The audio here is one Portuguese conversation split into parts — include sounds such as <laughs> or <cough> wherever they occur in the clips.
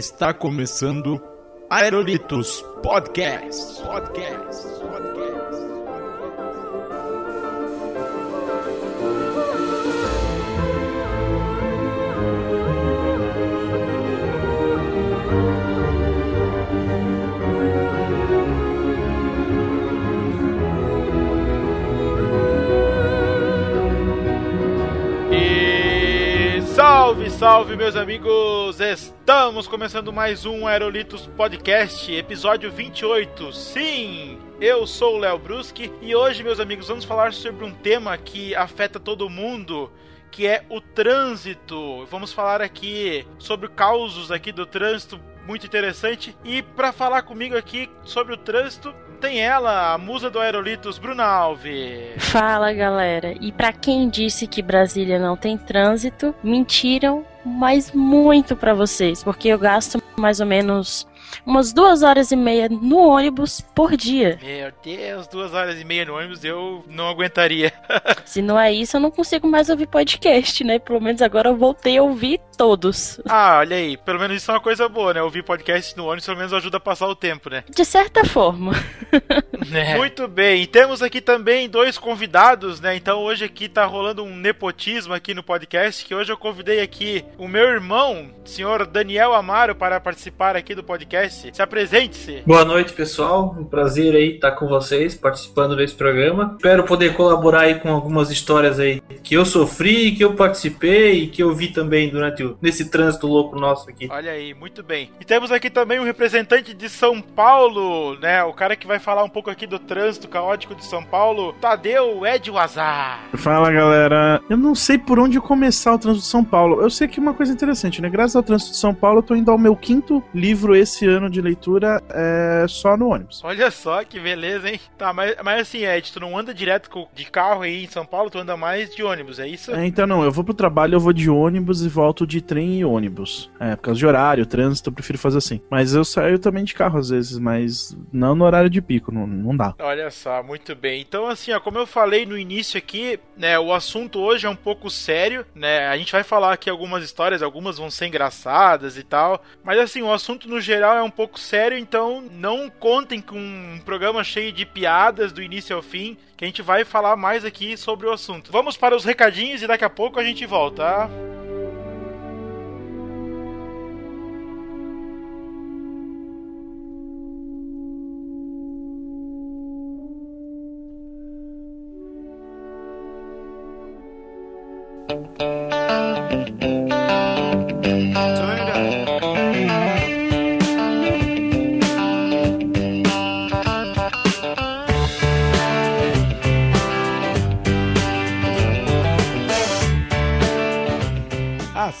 Está começando Aerolitos Podcast. Podcast. Salve, meus amigos! Estamos começando mais um Aerolitos Podcast, episódio 28. Sim, eu sou o Léo Bruschi e hoje, meus amigos, vamos falar sobre um tema que afeta todo mundo, que é o trânsito. Vamos falar aqui sobre causos aqui do trânsito, muito interessante. E para falar comigo aqui sobre o trânsito, tem ela, a musa do Aerolitos, Bruna Alves. Fala galera, e pra quem disse que Brasília não tem trânsito, mentiram, mas muito pra vocês, porque eu gasto mais ou menos umas duas horas e meia no ônibus por dia. Meu Deus, duas horas e meia no ônibus eu não aguentaria. <laughs> Se não é isso, eu não consigo mais ouvir podcast, né? Pelo menos agora eu voltei a ouvir todos. ah, olha aí, pelo menos isso é uma coisa boa, né? Ouvir podcast no ônibus pelo menos ajuda a passar o tempo, né? De certa forma. <laughs> Muito bem, e temos aqui também dois convidados, né? Então hoje aqui tá rolando um nepotismo aqui no podcast, que hoje eu convidei aqui o meu irmão, senhor Daniel Amaro, para participar aqui do podcast. Se apresente-se. Boa noite, pessoal. Um prazer aí estar com vocês, participando desse programa. Espero poder colaborar aí com algumas histórias aí que eu sofri, que eu participei e que eu vi também durante o, nesse trânsito louco nosso aqui. Olha aí, muito bem. E temos aqui também um representante de São Paulo, né? O cara que vai falar um pouco aqui do trânsito caótico de São Paulo, Tadeu Ed Wazar. Fala galera, eu não sei por onde começar o trânsito de São Paulo. Eu sei que uma coisa interessante, né? Graças ao trânsito de São Paulo, eu tô indo ao meu quinto livro esse ano de leitura é, só no ônibus. Olha só que beleza, hein? Tá, mas, mas assim, Ed, tu não anda direto de carro aí em São Paulo, tu anda mais de ônibus, é isso? É, então não, eu vou pro trabalho, eu vou de ônibus e volto de trem e ônibus. É, por causa de horário, trânsito, eu prefiro fazer assim. Mas eu saio também de carro às vezes, mas não no horário de pico, não, não dá. Olha só, muito bem. Então, assim, ó, como eu falei no início aqui, né, o assunto hoje é um pouco sério, né? A gente vai falar aqui algumas histórias, algumas vão ser engraçadas e tal, mas assim, o assunto no geral é um pouco sério, então não contem com um programa cheio de piadas do início ao fim, que a gente vai falar mais aqui sobre o assunto. Vamos para os recadinhos e daqui a pouco a gente volta. tá?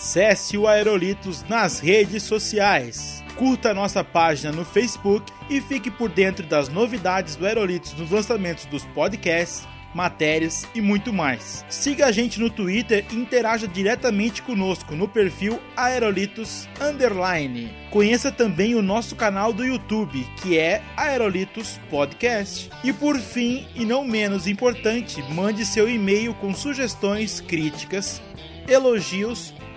Acesse o Aerolitos nas redes sociais. Curta nossa página no Facebook e fique por dentro das novidades do Aerolitos nos lançamentos dos podcasts, matérias e muito mais. Siga a gente no Twitter e interaja diretamente conosco no perfil Aerolitos Underline. Conheça também o nosso canal do YouTube, que é Aerolitos Podcast. E por fim, e não menos importante, mande seu e-mail com sugestões, críticas, elogios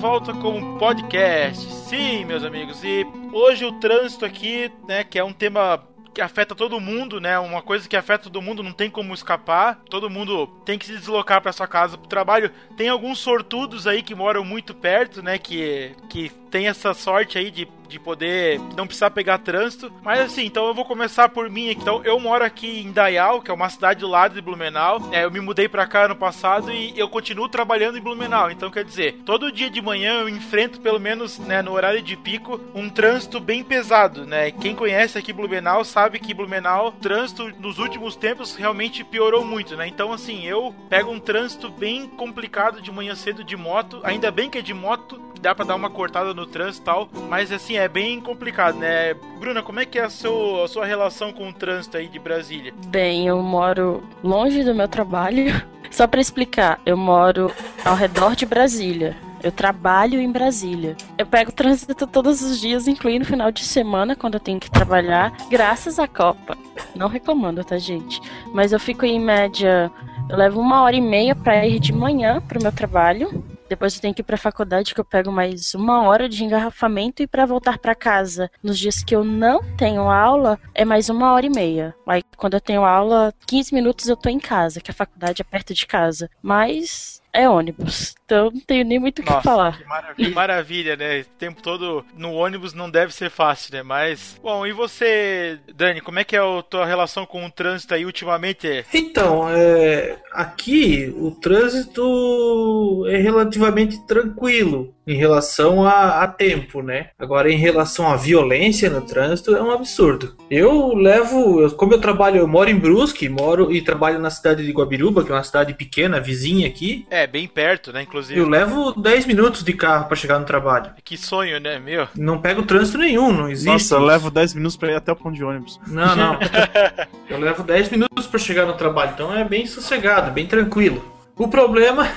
Volta com um podcast. Sim, meus amigos. E hoje o trânsito aqui, né, que é um tema que afeta todo mundo, né? Uma coisa que afeta todo mundo, não tem como escapar. Todo mundo tem que se deslocar para sua casa pro trabalho. Tem alguns sortudos aí que moram muito perto, né? Que, que tem essa sorte aí de, de poder não precisar pegar trânsito. Mas assim, então eu vou começar por mim. Então, eu moro aqui em Dayal, que é uma cidade do lado de Blumenau. É, eu me mudei pra cá ano passado e eu continuo trabalhando em Blumenau. Então, quer dizer, todo dia de manhã eu enfrento, pelo menos né, no horário de pico, um trânsito bem pesado, né? Quem conhece aqui Blumenau sabe que Blumenau, o trânsito nos últimos tempos realmente piorou muito, né? Então, assim, eu pego um trânsito bem complicado de manhã cedo de moto. Ainda bem que é de moto, dá pra dar uma cortada no trânsito e tal, mas assim, é bem complicado, né? Bruna, como é que é a, seu, a sua relação com o trânsito aí de Brasília? Bem, eu moro longe do meu trabalho. <laughs> Só pra explicar, eu moro ao redor de Brasília. Eu trabalho em Brasília. Eu pego trânsito todos os dias, incluindo final de semana, quando eu tenho que trabalhar, graças à Copa. Não reclamando, tá, gente? Mas eu fico em média. Eu levo uma hora e meia pra ir de manhã pro meu trabalho. Depois eu tenho que ir pra faculdade, que eu pego mais uma hora de engarrafamento. E pra voltar pra casa, nos dias que eu não tenho aula, é mais uma hora e meia. Aí quando eu tenho aula, 15 minutos eu tô em casa, que a faculdade é perto de casa. Mas é ônibus. Então não tenho nem muito o que falar. Que maravilha, maravilha, né? O tempo todo no ônibus não deve ser fácil, né? Mas, bom, e você, Dani, como é que é a tua relação com o trânsito aí ultimamente? Então, é, aqui o trânsito é relativamente tranquilo em relação a, a tempo, né? Agora, em relação à violência no trânsito, é um absurdo. Eu levo, eu- como eu trabalho, eu moro em Brusque, moro e trabalho na cidade de Guabiruba, que é uma cidade pequena, vizinha aqui. É, bem perto, né? Inclusive. Eu levo 10 minutos de carro para chegar no trabalho. Que sonho, né, meu? Não pego trânsito nenhum, não existe. Nossa, eu levo 10 minutos pra ir até o ponto de ônibus. Não, não. <laughs> Eu levo 10 minutos para chegar no trabalho, então é bem sossegado, bem tranquilo. O problema.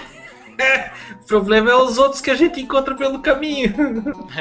<laughs> o problema é os outros que a gente encontra pelo caminho.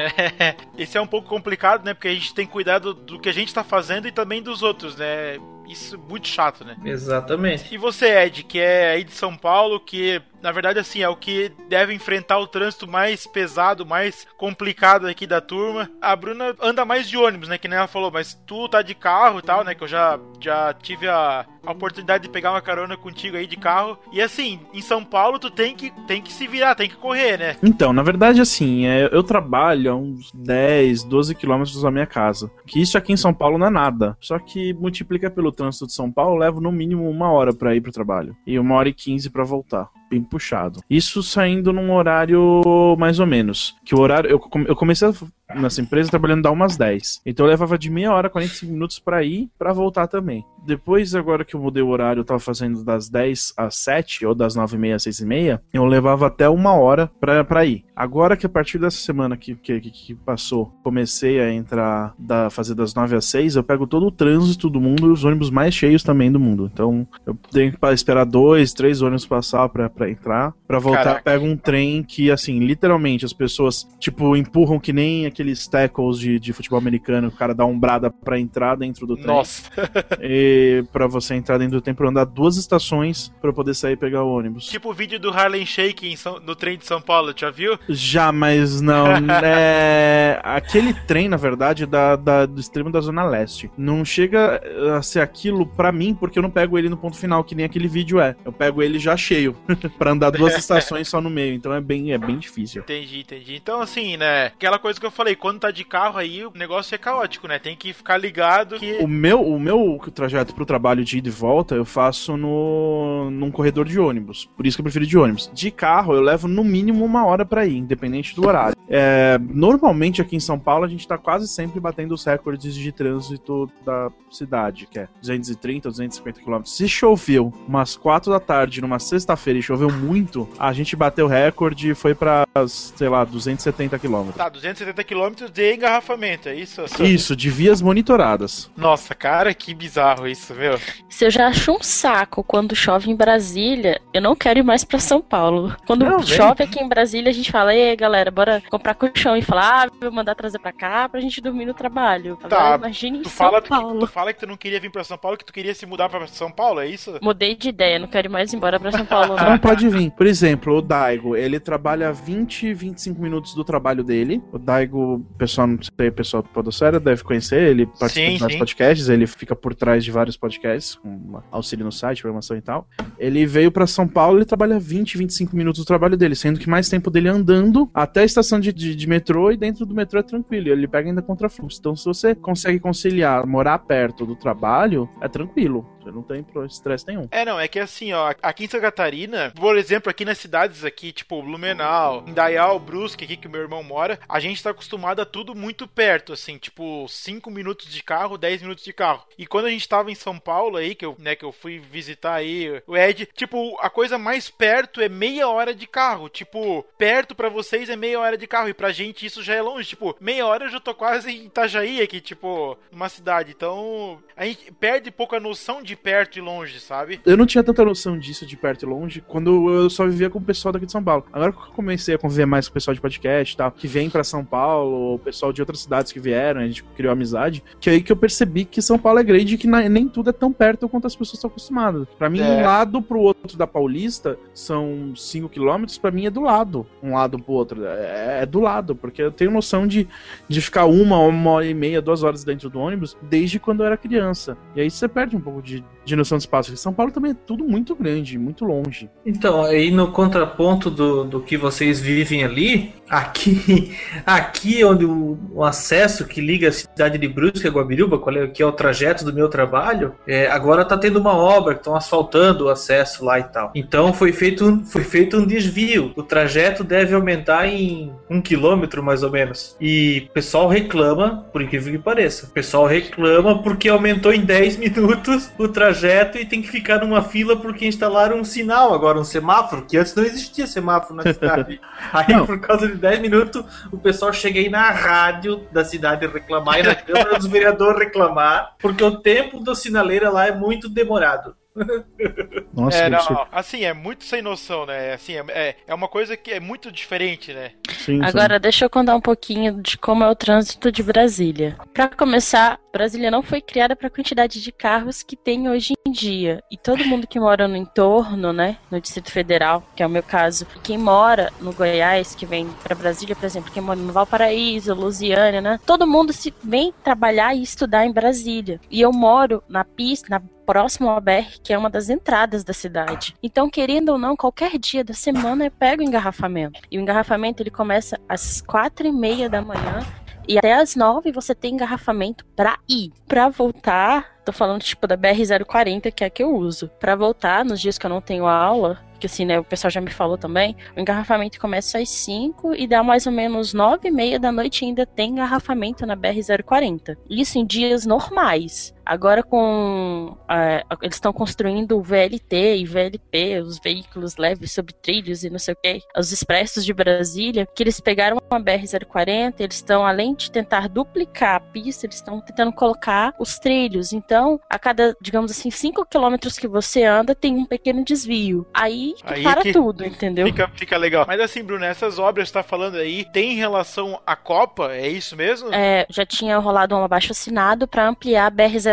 <laughs> Esse é um pouco complicado, né? Porque a gente tem que cuidar do, do que a gente tá fazendo e também dos outros, né? Isso é muito chato, né? Exatamente. E você, Ed, que é aí de São Paulo, que na verdade assim é o que deve enfrentar o trânsito mais pesado, mais complicado aqui da turma. A Bruna anda mais de ônibus, né? Que nem ela falou, mas tu tá de carro e tal, né? Que eu já, já tive a, a oportunidade de pegar uma carona contigo aí de carro. E assim, em São Paulo tu tem que, tem que se virar, tem que correr, né? Então, na verdade, assim, é, eu trabalho a uns 10, 12 quilômetros da minha casa. Que isso aqui em São Paulo não é nada. Só que multiplica pelo trânsito de São Paulo, levo no mínimo uma hora pra ir pro trabalho. E uma hora e quinze pra voltar. Bem puxado. Isso saindo num horário mais ou menos. Que o horário. Eu, eu comecei nessa empresa trabalhando da umas 10. Então eu levava de meia hora, 45 minutos pra ir, pra voltar também. Depois, agora que eu mudei o horário, eu tava fazendo das 10 às 7, ou das 9 e meia às 6 e meia, eu levava até uma hora pra, pra ir. Agora que a partir dessa semana que, que, que- passou, comecei a entrar, da, fazer das 9 às 6, eu pego todo o trânsito do mundo e os ônibus mais cheios também do mundo. Então eu tenho que esperar dois, três ônibus passar pra, pra entrar. Pra voltar, Caraca. pego um trem que, assim, literalmente as pessoas, tipo, empurram que nem aqueles tackles de, de futebol americano, o cara dá umbrada pra entrar dentro do trem. Nossa. <laughs> E pra você entrar dentro do trem, pra andar duas estações pra eu poder sair e pegar o ônibus. Tipo o vídeo do Harlem Shake São- no trem de São Paulo, já viu? Já, mas não. <laughs> é... Aquele trem, na verdade, da, da- do extremo da Zona Leste. Não chega a ser aquilo pra mim, porque eu não pego ele no ponto final, que nem aquele vídeo é. Eu pego ele já cheio, <laughs> pra andar <laughs> duas estações só no meio. Então é bem, é bem difícil. Entendi, entendi. Então, assim, né? Aquela coisa que eu falei, quando tá de carro aí, o negócio é caótico, né? Tem que ficar ligado que. O meu, o meu trajeto pro trabalho de ida e volta eu faço no num corredor de ônibus. Por isso que eu prefiro de ônibus. De carro eu levo no mínimo uma hora pra ir, independente do horário. É, normalmente aqui em São Paulo a gente tá quase sempre batendo os recordes de trânsito da cidade, que é 230, 250 km. Se choveu umas 4 da tarde numa sexta-feira e choveu muito, a gente bateu o recorde e foi pra, sei lá, 270 km. Tá, 270 km de engarrafamento, é isso? Isso, de vias monitoradas. Nossa, cara, que bizarro isso, meu. Se eu já acho um saco quando chove em Brasília, eu não quero ir mais pra São Paulo. Quando Não, vem. chove aqui em Brasília, a gente fala, ei galera, bora comprar colchão e falar, ah, vou mandar trazer pra cá pra gente dormir no trabalho. Tá, Agora, imagine em Tu São fala, que, Paulo. tu fala que tu não queria vir pra São Paulo, que tu queria se mudar pra São Paulo, é isso? Mudei de ideia, não quero ir mais embora pra São Paulo, não. <laughs> pode vir. Por exemplo, o Daigo, ele trabalha 20, 25 minutos do trabalho dele. O Daigo, pessoal, não sei, pessoal do Podosfera deve conhecer, ele participa Sim, de vários sim. podcasts, ele fica por trás de vários podcasts, com auxílio no site, programação e tal. Ele veio pra São Paulo, ele trabalha 20, 25 minutos do trabalho dele, sendo que mais tempo dele andando até a estação de, de, de metrô e dentro do metrô é tranquilo, ele pega ainda contrafluxo. Então, se você consegue conciliar morar perto do trabalho, é tranquilo. Você não tem estresse nenhum. É, não, é que assim, ó, aqui em Santa Catarina, por exemplo, aqui nas cidades aqui, tipo Blumenau, Indaial, Brusque, aqui que meu irmão mora, a gente tá acostumado a tudo muito perto, assim, tipo 5 minutos de carro, 10 minutos de carro. E quando a gente tava em São Paulo aí, que eu, né, que eu fui visitar aí o Ed, tipo, a coisa mais perto é meia hora de carro, tipo, perto pra vocês é meia hora de carro e pra gente isso já é longe, tipo, meia hora eu já tô quase em Itajaí aqui, tipo, numa cidade. Então, a gente perde pouco a noção de perto e longe, sabe? Eu não tinha tanta noção disso de perto e longe quando eu só vivia com o pessoal daqui de São Paulo. Agora que eu comecei a conviver mais com o pessoal de podcast e tal, que vem pra São Paulo, o pessoal de outras cidades que vieram, a gente criou amizade, que é aí que eu percebi que São Paulo é grande e que nem tudo é tão perto quanto as pessoas estão acostumadas. Pra mim, É. um lado pro outro da Paulista são 5 quilômetros, pra mim é do lado. Um lado pro outro. É, é do lado, porque eu tenho noção de, de ficar uma, uma hora e meia, duas horas dentro do ônibus desde quando eu era criança. E aí você perde um pouco de, de noção de espaço. São Paulo também é tudo muito grande, muito longe. Então, aí no contraponto do, do que vocês vivem ali, aqui, <laughs> aqui onde o, o acesso que liga a cidade de Brusque a Guabiruba, qual é, que é o trajeto do meu trabalho, é, agora tá tendo uma obra, estão asfaltando o acesso lá e tal. Então foi feito, foi feito um desvio. O trajeto deve aumentar em um quilômetro mais ou menos. E o pessoal reclama, por incrível que pareça, o pessoal reclama porque aumentou em 10 minutos o trajeto e tem que ficar numa fila porque instalaram um sinal agora, um semáforo, que antes não existia semáforo na cidade. <laughs> Aí, Não. por causa de 10 minutos, o pessoal chega aí na rádio da cidade reclamar e na Câmara dos Vereadores reclamar, porque o tempo da sinaleira lá é muito demorado. <laughs> Nossa, é, não. Assim, é muito sem noção, né? Assim, é, é, é uma coisa que é muito diferente, né? Sim, sim. Agora, deixa eu contar um pouquinho de como é o trânsito de Brasília. Para começar, Brasília não foi criada para a quantidade de carros que tem hoje em dia. E todo mundo que mora no entorno, né, no Distrito Federal, que é o meu caso, e quem mora no Goiás, que vem para Brasília, por exemplo, quem mora no Valparaíso, Lusiânia, né, todo mundo se vem trabalhar e estudar em Brasília. E eu moro na pista, na próximo ao BR, que é uma das entradas da cidade. Então, querendo ou não, qualquer dia da semana eu pego o engarrafamento. E o engarrafamento ele começa às quatro e meia da manhã e até às nove você tem engarrafamento pra ir. Pra voltar, tô falando tipo da BR-040, que é a que eu uso. Pra voltar, nos dias que eu não tenho aula, que assim, né, o pessoal já me falou também, o engarrafamento começa às 5 e dá mais ou menos 9 e meia da noite ainda tem engarrafamento na BR-040. Isso em dias normais. Agora com. é, eles estão construindo o VLT e VLP, os veículos leves sobre trilhos e não sei o que, os expressos de Brasília, que eles pegaram uma BR-040, eles estão, além de tentar duplicar a pista, eles estão tentando colocar os trilhos. Então, a cada, digamos assim, 5 quilômetros que você anda, tem um pequeno desvio. Aí, Aí para que- tudo, entendeu? Fica, fica legal. Mas assim, Bruno, essas obras que você tá falando aí, tem relação à Copa? É isso mesmo? É, já tinha rolado um abaixo assinado para ampliar a BR-040,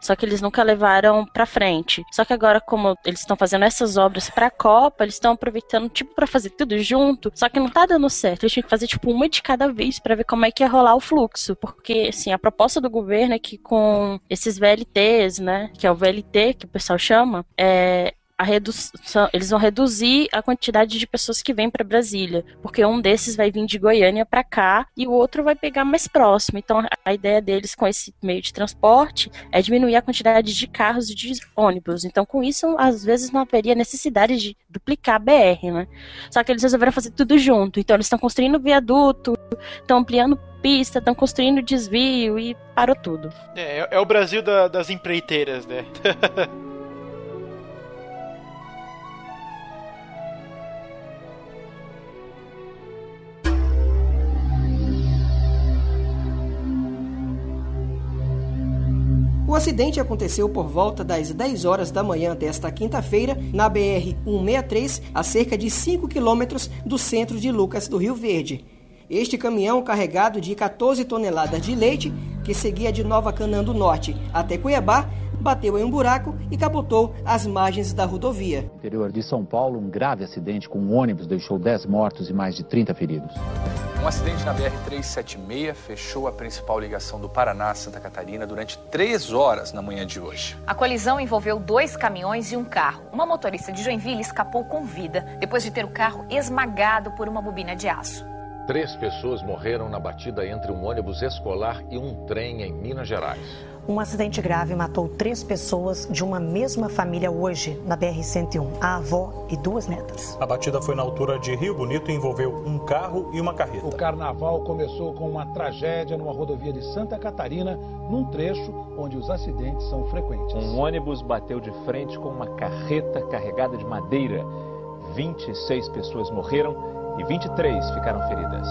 só que eles nunca levaram pra frente. Só que agora, como eles estão fazendo essas obras pra Copa, eles estão aproveitando, tipo, pra fazer tudo junto, só que não tá dando certo. Eles tinham que fazer, tipo, uma de cada vez pra ver como é que ia rolar o fluxo. Porque, assim, a proposta do governo é que com esses VLTs, né, que é o VLT que o pessoal chama, é, a redução, eles vão reduzir a quantidade de pessoas que vêm para Brasília, porque um desses vai vir de Goiânia para cá e o outro vai pegar mais próximo. Então a ideia deles com esse meio de transporte é diminuir a quantidade de carros e de ônibus. Então com isso às vezes não haveria necessidade de duplicar a BR, né? Só que eles resolveram fazer tudo junto. Então eles estão construindo viaduto, estão ampliando pista, estão construindo desvio e parou tudo. É, é o Brasil da- das empreiteiras, né? <laughs> O acidente aconteceu por volta das 10 horas da manhã desta quinta-feira na BR-163, a cerca de 5 quilômetros do centro de Lucas do Rio Verde. Este caminhão carregado de 14 toneladas de leite, que seguia de Nova Canaã do Norte até Cuiabá, bateu em um buraco e capotou às margens da rodovia. No interior de São Paulo, um grave acidente com um ônibus deixou 10 mortos e mais de 30 feridos. Um acidente na BR-376 fechou a principal ligação do Paraná a Santa Catarina durante três horas na manhã de hoje. A colisão envolveu dois caminhões e um carro. Uma motorista de Joinville escapou com vida depois de ter o carro esmagado por uma bobina de aço. Três pessoas morreram na batida entre um ônibus escolar e um trem em Minas Gerais. Um acidente grave matou três pessoas de uma mesma família hoje, na BR-101, a avó e duas netas. A batida foi na altura de Rio Bonito e envolveu um carro e uma carreta. O carnaval começou com uma tragédia numa rodovia de Santa Catarina, num trecho onde os acidentes são frequentes. Um ônibus bateu de frente com uma carreta carregada de madeira. 26 pessoas morreram e 23 ficaram feridas.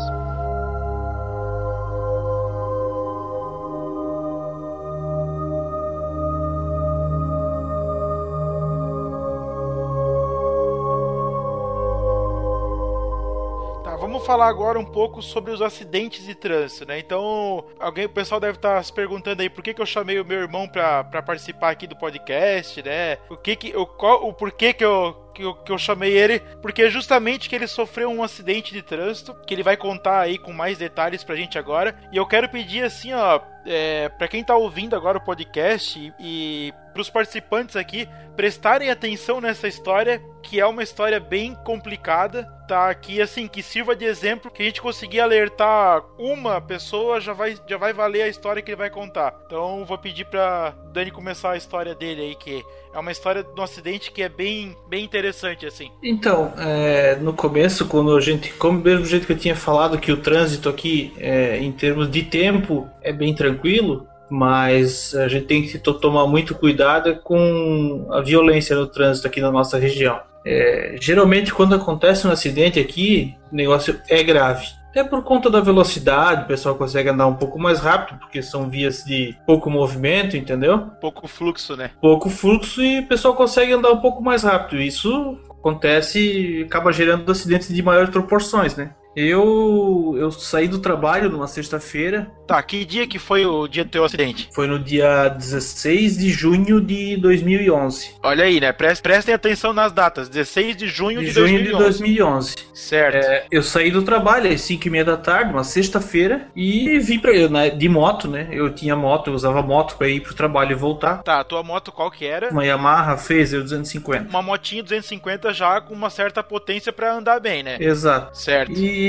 Falar agora um pouco sobre os acidentes de trânsito, né? Então, alguém, o pessoal deve estar se perguntando aí por que, que eu chamei o meu irmão pra, pra participar aqui do podcast, né? O que que, o, qual, o porquê que eu, que eu, que eu chamei ele, porque é justamente que ele sofreu um acidente de trânsito, que ele vai contar aí com mais detalhes pra gente agora. E eu quero pedir assim, ó, é, para quem tá ouvindo agora o podcast e, e pros participantes aqui prestarem atenção nessa história, que é uma história bem complicada, tá aqui assim, que sirva de exemplo, que a gente conseguir alertar uma pessoa, já vai, já vai valer a história que ele vai contar. Então vou pedir pra Dani começar a história dele aí, que é uma história um acidente que é bem, bem interessante, assim. Então, é, no começo, quando a gente, como mesmo jeito que eu tinha falado que o trânsito aqui, é, em termos de tempo, é bem tranquilo, mas a gente tem que to- tomar muito cuidado com a violência no trânsito aqui na nossa região. É, geralmente, quando acontece um acidente aqui, o negócio é grave. Até por conta da velocidade, o pessoal consegue andar um pouco mais rápido, porque são vias de pouco movimento, entendeu? Pouco fluxo, né? pouco fluxo e o pessoal consegue andar um pouco mais rápido. Isso acontece e acaba gerando acidentes de maiores proporções, né? Eu, eu saí do trabalho numa sexta-feira, Tá, que dia que foi o dia do teu acidente? foi no dia 16 de junho de 2011. Olha aí, né? Pres- Prestem atenção nas datas. 16 de junho De de, junho de 2011. 2011. Certo. É, eu saí do trabalho às 5 e meia da tarde, uma sexta-feira, e vim pra, né, de moto, né? Eu tinha moto, eu usava moto pra ir pro trabalho e voltar. Tá, a tua moto qual que era? Uma Yamaha Phaser 250. Uma motinha 250 já com uma certa potência pra andar bem, né? Exato. Certo. E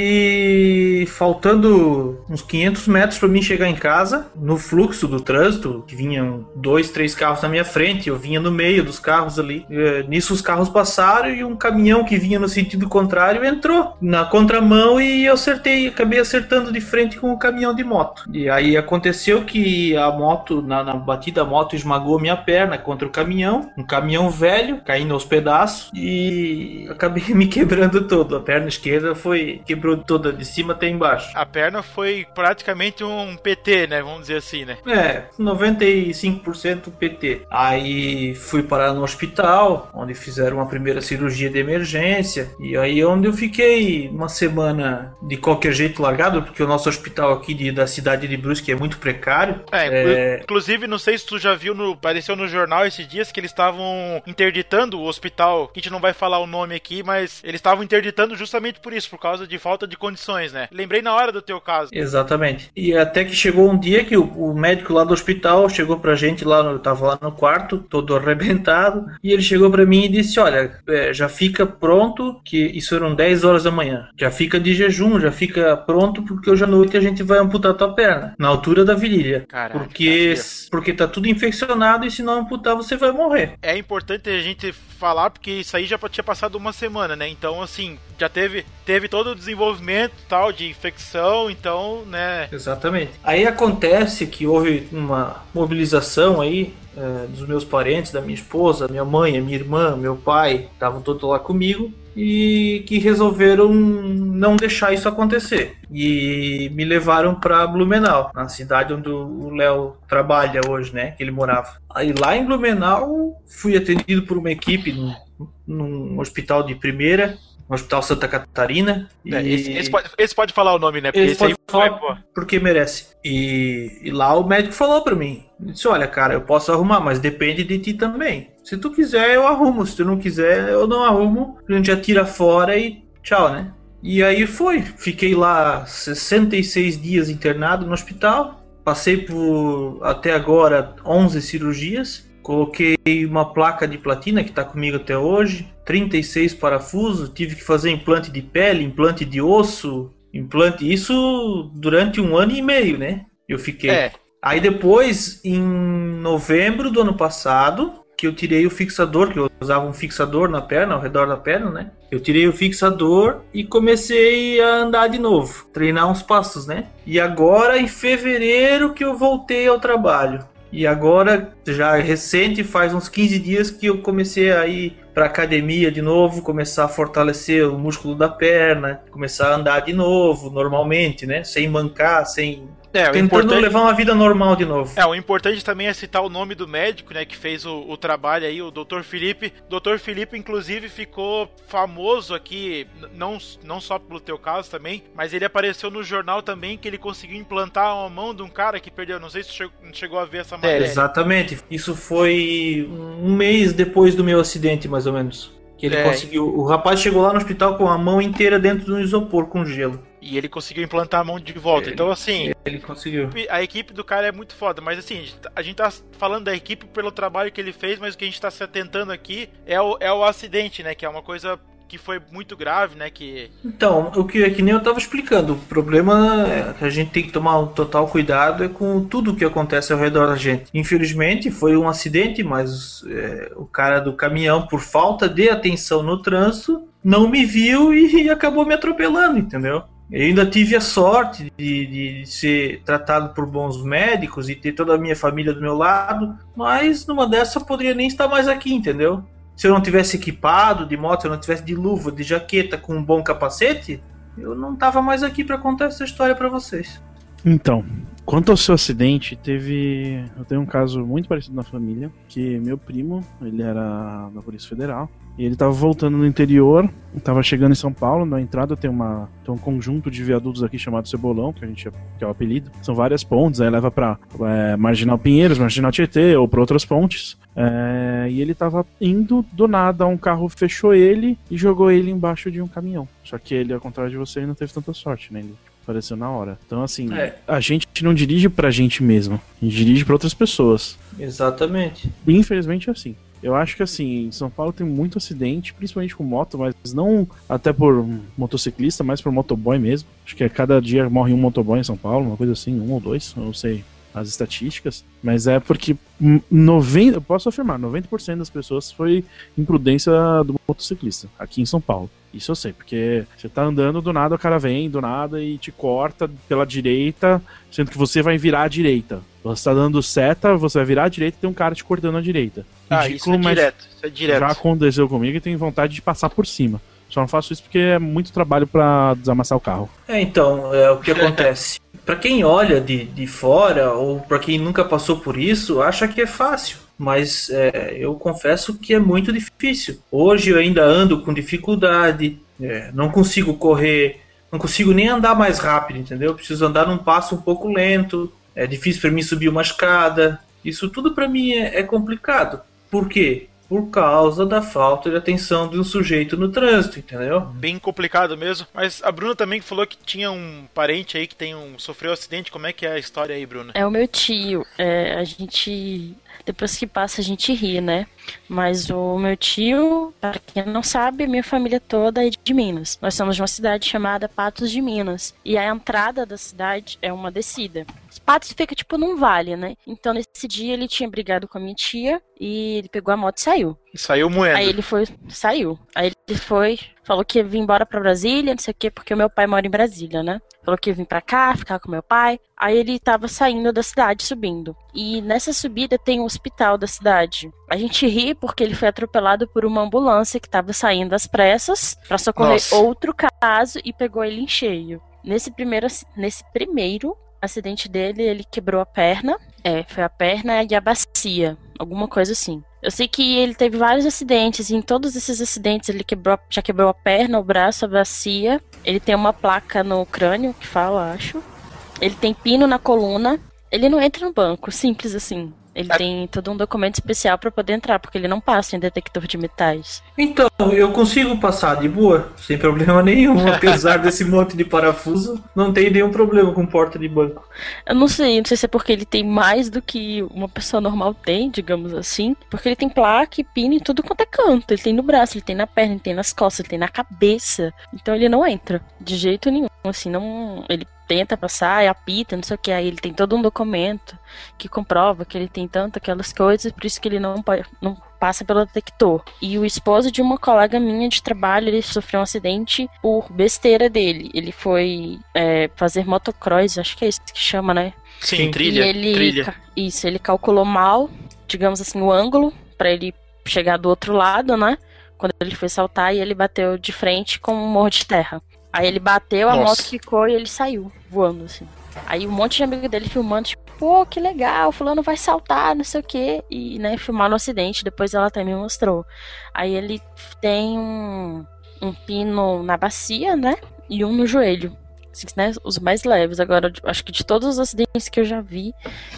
faltando uns 500 metros para mim chegar em casa, no fluxo do trânsito, que vinham dois, três carros na minha frente, eu vinha no meio dos carros ali. Eh, Nisso os carros passaram e um caminhão que vinha no sentido contrário entrou na contramão e eu acertei, acabei acertando de frente com o caminhão de moto. E aí aconteceu que a moto, na, na batida, a moto esmagou minha perna contra o caminhão, um caminhão velho, caindo aos pedaços e acabei <laughs> me quebrando todo. A perna esquerda foi quebrou toda de cima até embaixo. A perna foi praticamente um PT, né? Vamos dizer assim, né? É, 95% PT. Aí fui parar no hospital, onde fizeram uma primeira cirurgia de emergência. E aí onde eu fiquei uma semana de qualquer jeito largado, porque o nosso hospital aqui de- da cidade de Brusque é muito precário. É, É. inclusive, não sei se tu já viu, no, apareceu no jornal esses dias que eles estavam interditando o hospital, que a gente não vai falar o nome aqui, mas eles estavam interditando justamente por isso, por causa de falta de condições, né? Lembrei na hora do teu caso. Exatamente. E até que chegou um dia que o, o médico lá do hospital chegou pra gente lá, no, eu tava lá no quarto, todo <laughs> arrebentado, e ele chegou pra mim e disse: Olha, é, já fica pronto, que isso eram 10 horas da manhã, já fica de jejum, já fica pronto, porque hoje à noite a gente vai amputar tua perna, na altura da virilha. Caraca, porque, porque tá tudo infeccionado e se não amputar você vai morrer. É importante a gente falar, porque isso aí já tinha passado uma semana, né? Então, assim, já teve, teve todo o desenvolvimento tal de infecção, então, né? Exatamente. Aí acontece que houve uma mobilização aí eh, dos meus parentes, da minha esposa, minha mãe, minha irmã, meu pai, estavam todos lá comigo e que resolveram não deixar isso acontecer e me levaram para Blumenau, na cidade onde o Léo trabalha hoje, né? Que ele morava. Aí lá em Blumenau fui atendido por uma equipe num, num hospital de primeira no Hospital Santa Catarina. É, e- esse, esse pode, esse pode falar o nome, né? Porque Esse esse, falar porque merece. E, e lá o médico falou pra mim: disse, Olha, cara, eu posso arrumar, mas depende de ti também. Se tu quiser, eu arrumo. Se tu não quiser, eu não arrumo. A gente já tira fora e tchau, né? E aí foi. Fiquei lá 66 dias internado no hospital. Passei por até agora 11 cirurgias. Coloquei uma placa de platina que está comigo até hoje. 36 parafusos. Tive que fazer implante de pele, implante de osso, implante. Isso durante um ano e meio, né? Eu fiquei. É. Aí depois, em novembro do ano passado, que eu tirei o fixador, que eu usava um fixador na perna, ao redor da perna, né? Eu tirei o fixador e comecei a andar de novo, treinar uns passos, né? E agora, em fevereiro, que eu voltei ao trabalho. E agora, já recente, faz uns 15 dias que eu comecei a ir pra academia de novo, começar a fortalecer o músculo da perna, começar a andar de novo, normalmente, né? Sem mancar, sem. É, o Tentando importante- levar uma vida normal de novo. É, o importante também é citar o nome do médico, né, que fez o, o trabalho aí, o Dr. Felipe. Dr. Felipe, inclusive, ficou famoso aqui, não, não só pelo teu caso também, mas ele apareceu no jornal também que ele conseguiu implantar uma mão de um cara que perdeu. Não sei se chegou, chegou a ver essa É, matéria. exatamente. Isso foi um mês depois do meu acidente, mais ou menos. Que ele É. conseguiu. O rapaz chegou lá no hospital com a mão inteira dentro de um isopor com gelo. E ele conseguiu implantar a mão de volta. então, assim. Ele conseguiu. A equipe do cara é muito foda, mas assim, a gente tá- a gente tá falando da equipe pelo trabalho que ele fez, mas o que a gente tá se atentando aqui é o, é o acidente, né? Que é uma coisa que foi muito grave, né? Que. Então, o que é que nem eu tava explicando, o problema é que a gente tem que tomar um total cuidado é com tudo que acontece ao redor da gente. Infelizmente foi um acidente, mas é, o cara do caminhão, por falta de atenção no trânsito, não me viu e, acabou me atropelando, entendeu? Eu ainda tive a sorte de, de ser tratado por bons médicos e ter toda a minha família do meu lado, mas numa dessa eu poderia nem estar mais aqui, entendeu? Se eu não tivesse equipado de moto, se eu não tivesse de luva, de jaqueta, com um bom capacete, eu não tava mais aqui para contar essa história para vocês. Então, quanto ao seu acidente, teve. Eu tenho um caso muito parecido na família, que meu primo, ele era da Polícia Federal, e ele tava voltando no interior, tava chegando em São Paulo, na entrada tem uma tem um conjunto de viadutos aqui chamado Cebolão, que a gente que é o apelido. São várias pontes, aí leva pra é, Marginal Pinheiros, Marginal Tietê ou pra outras pontes. É, e ele tava indo do nada, um carro fechou ele e jogou ele embaixo de um caminhão. Só que ele, ao contrário de você, ele não teve tanta sorte, né? Ele faleceu na hora. Então, assim, É. a gente não dirige pra gente mesmo, a gente dirige pra outras pessoas. Exatamente. Infelizmente é assim. Eu acho que assim, em São Paulo tem muito acidente, principalmente com moto, mas não até por motociclista, mas por motoboy mesmo. Acho que a cada dia morre um motoboy em São Paulo, uma coisa assim, um ou dois, não sei as estatísticas, mas é porque hum, 90, eu posso afirmar, 90% das pessoas foi imprudência do motociclista aqui em São Paulo. Isso eu sei, porque você tá andando do nada, o cara vem do nada e te corta pela direita, sendo que você vai virar à direita. Você tá dando seta, você vai virar à direita e tem um cara te cortando à direita. Ah, isso é direto. Isso é direto. Já aconteceu comigo e tenho vontade de passar por cima. Só não faço isso porque é muito trabalho pra desamassar o carro. É, então, é o que acontece. <laughs> Pra quem olha de, de fora, ou pra quem nunca passou por isso, acha que é fácil. Mas é, eu confesso que é muito difícil. Hoje eu ainda ando com dificuldade, é, não consigo correr, não consigo nem andar mais rápido, entendeu? Preciso andar num passo um pouco lento, é difícil pra mim subir uma escada. Isso tudo pra mim é, é complicado. Por quê? Por causa da falta de atenção de um sujeito no trânsito, entendeu? Bem complicado mesmo. Mas a Bruna também falou que tinha um parente aí que tem um sofreu um acidente. Como é que é a história aí, Bruna? É o meu tio. É, a gente. Depois que passa, a gente ri, né? Mas o meu tio, para quem não sabe, minha família toda é de Minas. Nós somos de uma cidade chamada Patos de Minas. E a entrada da cidade é uma descida. Patos fica tipo num vale, né? Então nesse dia ele tinha brigado com a minha tia e ele pegou a moto e saiu. E saiu moendo. Aí ele foi, saiu. Aí ele foi, falou que ia vir embora pra Brasília, não sei o quê, porque o meu pai mora em Brasília, né? Falou que ia vir pra cá, ficar com meu pai. Aí ele tava saindo da cidade, subindo. E nessa subida tem um hospital da cidade. A gente ri porque ele foi atropelado por uma ambulância que tava saindo às pressas pra socorrer Nossa. outro caso e pegou ele em cheio. Nesse primeiro, nesse primeiro acidente dele, ele quebrou a perna. É, foi a perna e a bacia. Alguma coisa assim. Eu sei que ele teve vários acidentes, e em todos esses acidentes ele quebrou, já quebrou a perna, o braço, a bacia. Ele tem uma placa no crânio, que fala, acho. Ele tem pino na coluna. Ele não entra no banco, simples assim. Ele tem todo um documento especial pra poder entrar, porque ele não passa em detector de metais. Então, eu consigo passar de boa, sem problema nenhum, <laughs> apesar desse monte de parafuso, não tem nenhum problema com porta de banco. Eu não sei, não sei se é porque ele tem mais do que uma pessoa normal tem, digamos assim. Porque ele tem placa e pino em tudo quanto é canto. Ele tem no braço, ele tem na perna, ele tem nas costas, ele tem na cabeça. Então ele não entra, de jeito nenhum. Assim, não. Ele tenta passar, e apita, não sei o que. Aí ele tem todo um documento que comprova que ele tem tanto aquelas coisas, por isso que ele não, não passa pelo detector. E o esposo de uma colega minha de trabalho, ele sofreu um acidente por besteira dele. Ele foi é, fazer motocross, acho que é isso que chama, né? Sim, trilha, E ele, trilha. Isso, ele calculou mal, digamos assim, o ângulo pra ele chegar do outro lado, né? Quando ele foi saltar e ele bateu de frente com um morro de terra. Aí ele bateu, a Nossa. moto ficou e ele saiu voando, assim. Aí um monte de amigo dele filmando, tipo, pô, que legal, fulano vai saltar, não sei o quê. E, né, filmar no acidente, depois ela até me mostrou. Aí ele tem um, um pino na bacia, né? E um no joelho. Assim, né, os mais leves. Agora, acho que de todos os acidentes que eu já vi,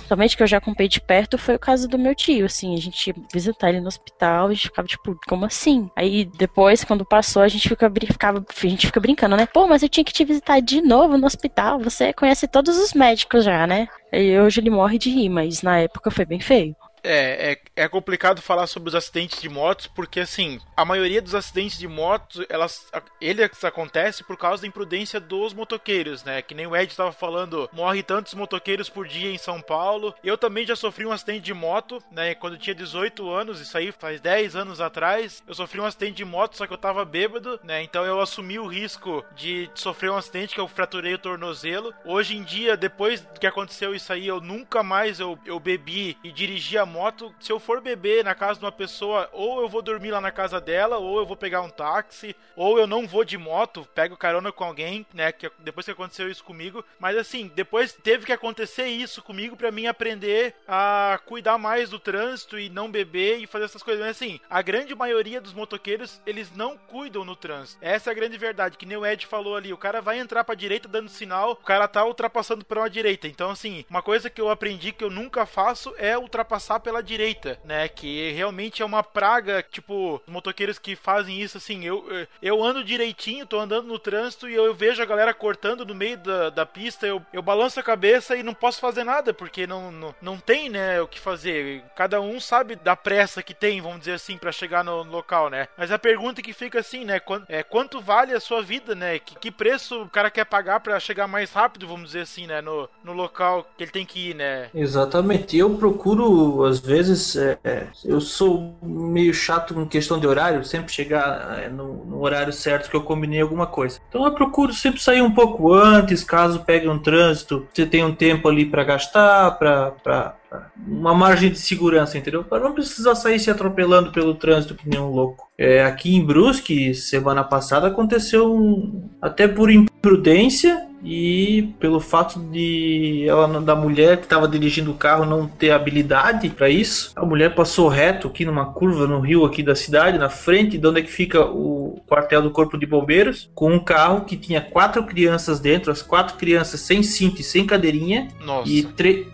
somente que eu já acompanhei de perto, foi o caso do meu tio. Assim, a gente ia visitar ele no hospital, a gente ficava tipo, como assim? Aí depois, quando passou, a gente fica, ficava, a gente fica brincando, né? Pô, mas eu tinha que te visitar de novo no hospital. Você conhece todos os médicos já, né? E hoje ele morre de rir, mas na época foi bem feio. É, é, é complicado falar sobre os acidentes de motos, porque assim, a maioria dos acidentes de motos, elas, eles acontecem por causa da imprudência dos motoqueiros, né? Que nem o Ed estava falando, morre tantos motoqueiros por dia em São Paulo. Eu também já sofri um acidente de moto, né? Quando eu tinha 18 anos, isso aí faz 10 anos atrás, eu sofri um acidente de moto, só que eu tava bêbado, né? Então eu assumi o risco de sofrer um acidente que eu fraturei o tornozelo. Hoje em dia, depois que aconteceu isso aí, eu nunca mais eu, eu bebi e dirigi a moto. Se eu for beber na casa de uma pessoa, ou eu vou dormir lá na casa dela, ou eu vou pegar um táxi, ou eu não vou de moto, pego carona com alguém, né? Que depois que aconteceu isso comigo. Mas assim, depois teve que acontecer isso comigo pra mim aprender a cuidar mais do trânsito e não beber e fazer essas coisas. Mas assim, a grande maioria dos motoqueiros, eles não cuidam no trânsito. Essa é a grande verdade, que nem o Ed falou ali. O cara vai entrar pra direita dando sinal, o cara tá ultrapassando pra uma direita. Então, assim, uma coisa que eu aprendi que eu nunca faço é ultrapassar pela direita, né? Que realmente é uma praga, tipo, os motoqueiros que fazem isso, assim, eu, eu ando direitinho, tô andando no trânsito e eu vejo a galera cortando no meio da, da pista, eu, eu balanço a cabeça e não posso fazer nada, porque não, não, não tem, né, o que fazer. Cada um sabe da pressa que tem, vamos dizer assim, pra chegar no local, né? Mas a pergunta que fica assim, né, quanto, é, quanto vale a sua vida, né? Que, que preço o cara quer pagar pra chegar mais rápido, vamos dizer assim, né, no, no local que ele tem que ir, né? Exatamente. Eu procuro, às vezes, é, é, eu sou meio chato com questão de horário, sempre chegar é, no, no horário certo que eu combinei alguma coisa. Então eu procuro sempre sair um pouco antes, caso pegue um trânsito, você tem um tempo ali para gastar, para uma margem de segurança, entendeu? Para não precisar sair se atropelando pelo trânsito que nem um louco. É, aqui em Brusque, semana passada, aconteceu um, até por imprudência e pelo fato de ela da mulher que estava dirigindo o carro não ter habilidade para isso, a mulher passou reto aqui numa curva no rio aqui da cidade, na frente de onde é que fica o quartel do corpo de bombeiros, com um carro que tinha quatro crianças dentro, as quatro crianças sem cinto e sem cadeirinha, Nossa. e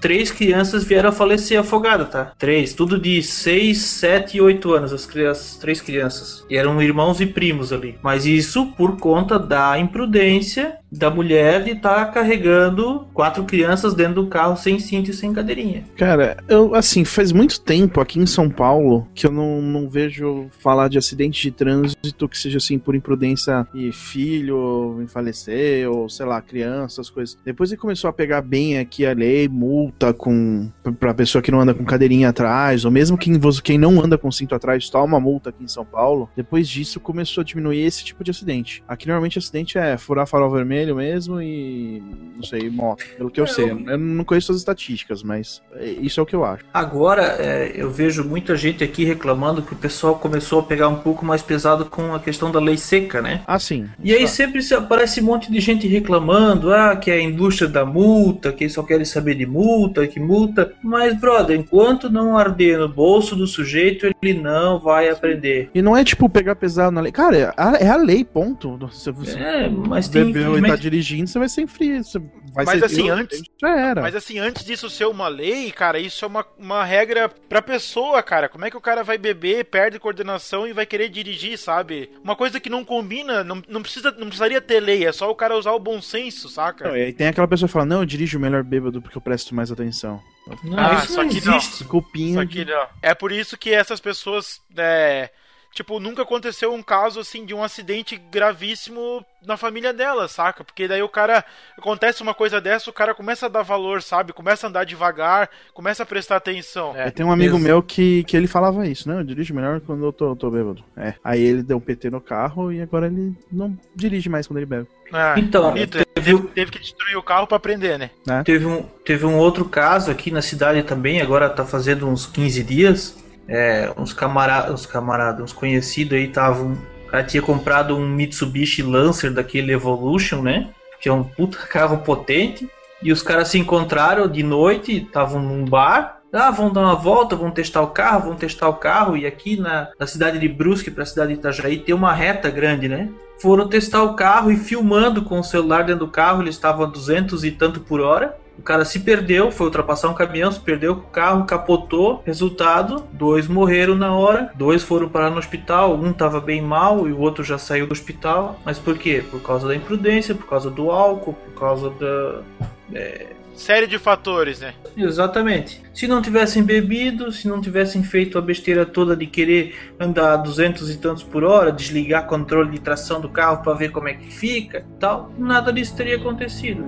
três crianças vieram a falecer afogadas, tá? Três, tudo de seis, sete e oito anos, as, as três crianças. E eram irmãos e primos ali. Mas isso por conta da imprudência da mulher de estar carregando quatro crianças dentro do carro sem cinto e sem cadeirinha. Cara, eu, assim, faz muito tempo aqui em São Paulo que eu não, não vejo falar de acidente de trânsito que seja assim por imprudência e filho em falecer, ou sei lá, criança, essas coisas. Depois que começou a pegar bem aqui a lei, multa com pra pessoa que não anda com cadeirinha atrás, ou mesmo quem, quem não anda com cinto atrás toma multa aqui em São Paulo. Depois disso começou a diminuir esse tipo de acidente. Aqui normalmente acidente é furar farol vermelho mesmo e. não sei, moto, pelo que eu sei. Eu não conheço as estatísticas, mas é- isso é o que eu acho. Agora, é, eu vejo muita gente aqui reclamando que o pessoal começou a pegar um pouco mais pesado com a questão da lei seca, né? Ah, sim. E aí sempre se aparece um monte de gente reclamando, ah, que é a indústria da multa, que só querem saber de multa, que multa. Mas, brother, enquanto não arder no bolso do sujeito, ele não vai aprender. E não é tipo pegar pesado na lei. Cara, é a, é lei, ponto. Você É, mas tem, bebeu e tá dirigindo, você vai ser frio. Você vai Mas ser assim, frio, antes- Já era. Mas assim, antes disso ser uma lei, cara, isso é uma, uma regra pra pessoa, cara. Como é que o cara vai beber, perde coordenação e vai querer dirigir, sabe? Uma coisa que não combina, não, não, precisa, não precisaria ter lei, é só o cara usar o bom senso, saca? Não, e aí tem aquela pessoa que fala, não, eu dirijo melhor bêbado porque eu presto mais atenção. Não, Ah, isso só não que não. existe. Cupinha Só que não. É por isso que essas pessoas, é, tipo, nunca aconteceu um caso assim de um acidente gravíssimo na família dela, saca? Porque daí o cara acontece uma coisa dessa, o cara começa a dar valor, sabe? Começa a andar devagar, começa a prestar atenção. É, tem um amigo Ex- meu que, que ele falava isso, né? Eu dirijo melhor quando eu tô, tô bêbado. É. Aí ele deu um PT no carro e agora ele não dirige mais quando ele bebe. É, Então, bonito, ele teve, teve que destruir o carro pra aprender, né? Teve um, teve um outro caso aqui na cidade também, agora tá fazendo uns 15 dias. É, uns camaradas, uns camaradas, uns conhecidos aí estavam. O tinha comprado um Mitsubishi Lancer daquele Evolution, né? Que é um puta <laughs> carro potente. E os caras se encontraram de noite, estavam num bar. Ah, vão dar uma volta, vão testar o carro, vão testar o carro. E aqui na, na cidade de Brusque para a cidade de Itajaí tem uma reta grande, né? Foram testar o carro e filmando com o celular dentro do carro, eles estavam a 200 e tanto por hora. O cara se perdeu, foi ultrapassar um caminhão, se perdeu com o carro, capotou. Resultado: dois morreram na hora, dois foram parar no hospital. Um estava bem mal e o outro já saiu do hospital. Mas por quê? Por causa da imprudência, por causa do álcool, por causa da. é, Série de fatores, né? Exatamente. Se não tivessem bebido, se não tivessem feito a besteira toda de querer andar a 200 e tantos por hora, desligar controle de tração do carro para ver como é que fica, tal, nada disso teria acontecido.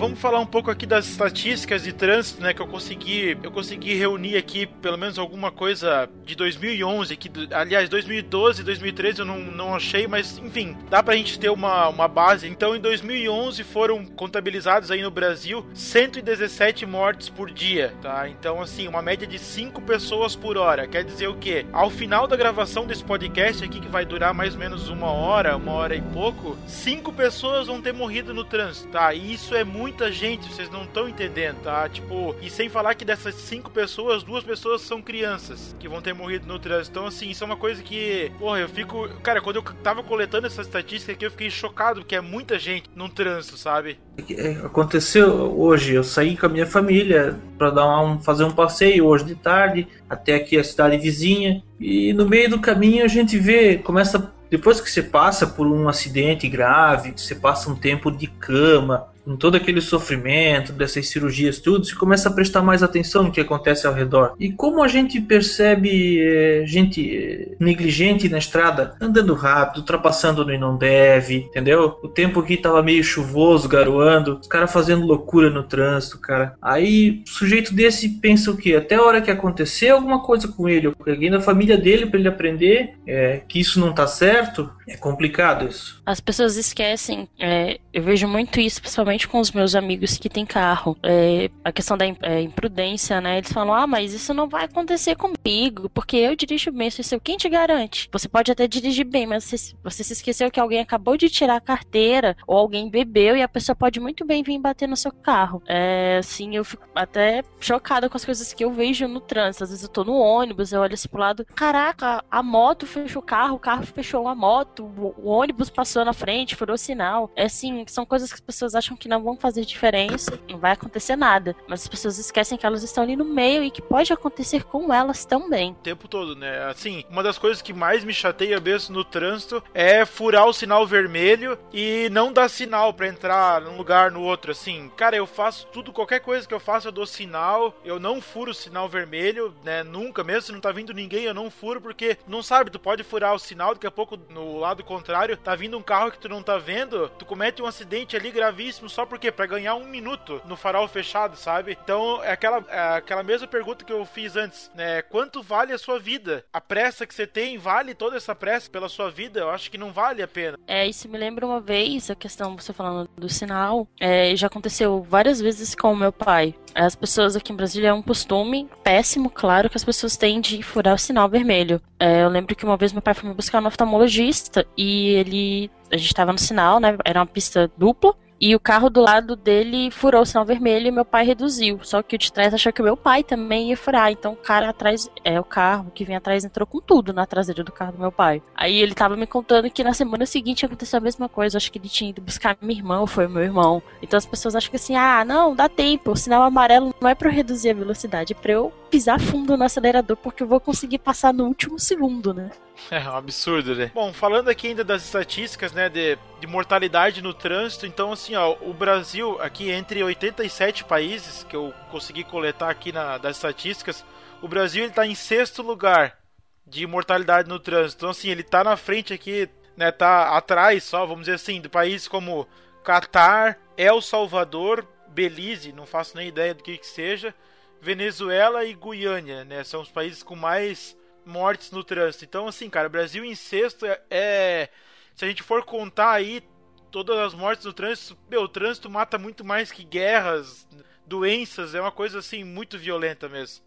Vamos falar um pouco aqui das estatísticas de trânsito, né, que eu consegui, eu consegui reunir aqui pelo menos alguma coisa de 2011, que aliás 2012 e 2013 eu não, não achei, mas enfim, dá pra gente ter uma, uma base. Então em 2011 foram contabilizados aí no Brasil 117 mortes por dia, tá? Então assim, uma média de 5 pessoas por hora. Quer dizer o quê? Ao final da gravação desse podcast aqui que vai durar mais ou menos uma hora, uma hora e pouco, cinco pessoas vão ter morrido no trânsito, tá? E isso é muita gente, vocês não estão entendendo, tá? Tipo, e sem falar que dessas cinco pessoas, duas pessoas são crianças que vão ter morrido no trânsito. Então, assim, isso é uma coisa que, porra, eu fico. Cara, quando eu tava coletando essa estatística aqui, eu fiquei chocado, porque é muita gente no trânsito, sabe? É, Aconteceu hoje, eu saí com a minha família para dar um, fazer um passeio hoje de tarde até aqui a cidade vizinha e no meio do caminho a gente vê, começa depois que você passa por um acidente grave, você passa um tempo de cama, com todo aquele sofrimento dessas cirurgias tudo, você começa a prestar mais atenção no que acontece ao redor. E como a gente percebe eh, gente eh, negligente na estrada, andando rápido, ultrapassando onde não deve, entendeu? O tempo aqui tava meio chuvoso, garoando, os caras fazendo loucura no trânsito, cara. Aí, sujeito desse pensa o quê? Até a hora que acontecer alguma coisa com ele, ou com alguém da família dele para ele aprender é, que isso não tá certo, é complicado isso. As pessoas esquecem, é, eu vejo muito isso, principalmente com os meus amigos que têm carro. É, a questão da é, imprudência, né? Eles falam, ah, mas isso não vai acontecer comigo, porque eu dirijo bem. Isso quem te garante? Você pode até dirigir bem, mas você, você se esqueceu que alguém acabou de tirar a carteira, ou alguém bebeu, e a pessoa pode muito bem vir bater no seu carro. É, assim, eu fico até chocada com as coisas que eu vejo no trânsito. Às vezes eu tô no ônibus, eu olho assim pro lado, caraca, a moto fechou o carro, o carro fechou a moto, o, o ônibus passou na frente, furou sinal. É assim, são coisas que as pessoas acham que não vão fazer diferença, não vai acontecer nada. Mas as pessoas esquecem que elas estão ali no meio e que pode acontecer com elas também. O tempo todo, né? Assim, uma das coisas que mais me chateia mesmo no trânsito é furar o sinal vermelho e não dar sinal pra entrar num lugar no outro. Assim, cara, eu faço tudo, qualquer coisa que eu faço, eu dou sinal, eu não furo o sinal vermelho, né? Nunca, mesmo se não tá vindo ninguém, eu não furo, porque não sabe, tu pode furar o sinal, daqui a pouco no lado contrário tá vindo um carro que tu não tá vendo, tu comete um acidente ali gravíssimo só porque para ganhar um minuto no farol fechado, sabe? Então é aquela, é aquela mesma pergunta que eu fiz antes, né? Quanto vale a sua vida? A pressa que você tem vale toda essa pressa pela sua vida? Eu acho que não vale a pena. É, isso me lembra uma vez a questão, você falando do sinal, é, já aconteceu várias vezes com o meu pai. As pessoas aqui em Brasília é um costume péssimo, claro, que as pessoas têm de furar o sinal vermelho. É, eu lembro que uma vez meu pai foi me buscar no oftalmologista e ele. A gente tava no sinal, né? Era uma pista dupla. E o carro do lado dele furou o sinal vermelho e meu pai reduziu. Só que o de trás achou que o meu pai também ia furar. Então o cara atrás, é o carro que vinha atrás entrou com tudo na traseira do carro do meu pai. Aí ele tava me contando que na semana seguinte aconteceu a mesma coisa. Acho que ele tinha ido buscar minha irmã ou foi meu irmão. Então as pessoas acham que assim, ah, não, dá tempo. O sinal amarelo não é eu reduzir a velocidade, é pra eu pisar fundo no acelerador porque eu vou conseguir passar no último segundo, né? <laughs> É um absurdo, né? Bom, falando aqui ainda das estatísticas, né, de, de mortalidade no trânsito, então assim, ó, o Brasil aqui entre 87 países que eu consegui coletar aqui na, das estatísticas, o Brasil ele tá em sexto lugar de mortalidade no trânsito. Então assim, ele tá na frente aqui, né, tá atrás só, vamos dizer assim, de países como Catar, El Salvador, Belize, não faço nem ideia do que que seja, Venezuela e Guiânia, né? São os países com mais mortes no trânsito. Então, assim, cara, Brasil em sexto é, é- Se a gente for contar aí todas as mortes no trânsito, meu, o trânsito mata muito mais que guerras, doenças, é uma coisa assim muito violenta mesmo.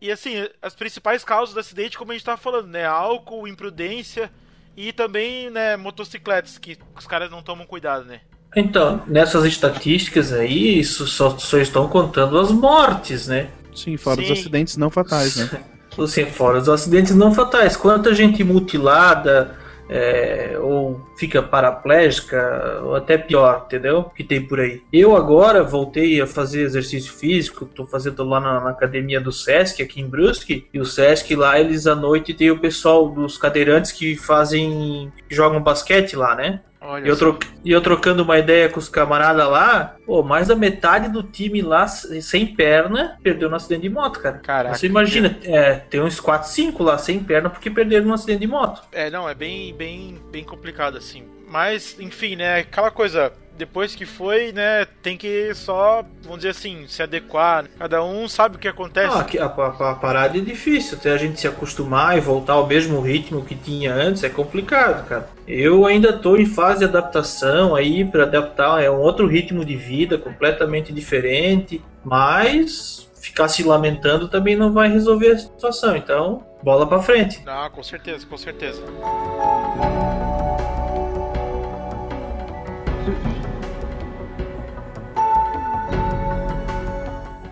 E assim, as principais causas do acidente, como a gente tava falando, né? Álcool, imprudência e também, né, motocicletas, que os caras não tomam cuidado, né? Então, nessas estatísticas aí, isso só, só estão contando as mortes, né? Sim, fora Sim. os acidentes não fatais, né? <laughs> Assim, fora os acidentes não fatais. Quanta gente mutilada, é, ou fica paraplégica, ou até pior, entendeu? Que tem por aí. Eu agora voltei a fazer exercício físico, tô fazendo lá na, na academia do Sesc, aqui em Brusque, e o Sesc lá, eles à noite tem o pessoal dos cadeirantes que fazem, que jogam basquete lá, né? Olha E eu, tro... e eu trocando uma ideia com os camaradas lá, pô, mais da metade do time lá, sem perna, perdeu no acidente de moto, cara. Caraca, Você imagina, é, tem uns 4, 5 lá sem perna porque perderam no acidente de moto. É, não, é bem, bem, bem complicado assim. Mas, enfim, né, aquela coisa, depois que foi, né, tem que só, vamos dizer assim, se adequar. Cada um sabe o que acontece. Ah, a, a- a parada é difícil, até a gente se acostumar e voltar ao mesmo ritmo que tinha antes é complicado, cara. Eu ainda tô em fase de adaptação aí para adaptar, é um outro ritmo de vida completamente diferente, mas ficar se lamentando também não vai resolver a situação, então bola pra frente. Ah, com certeza, com certeza.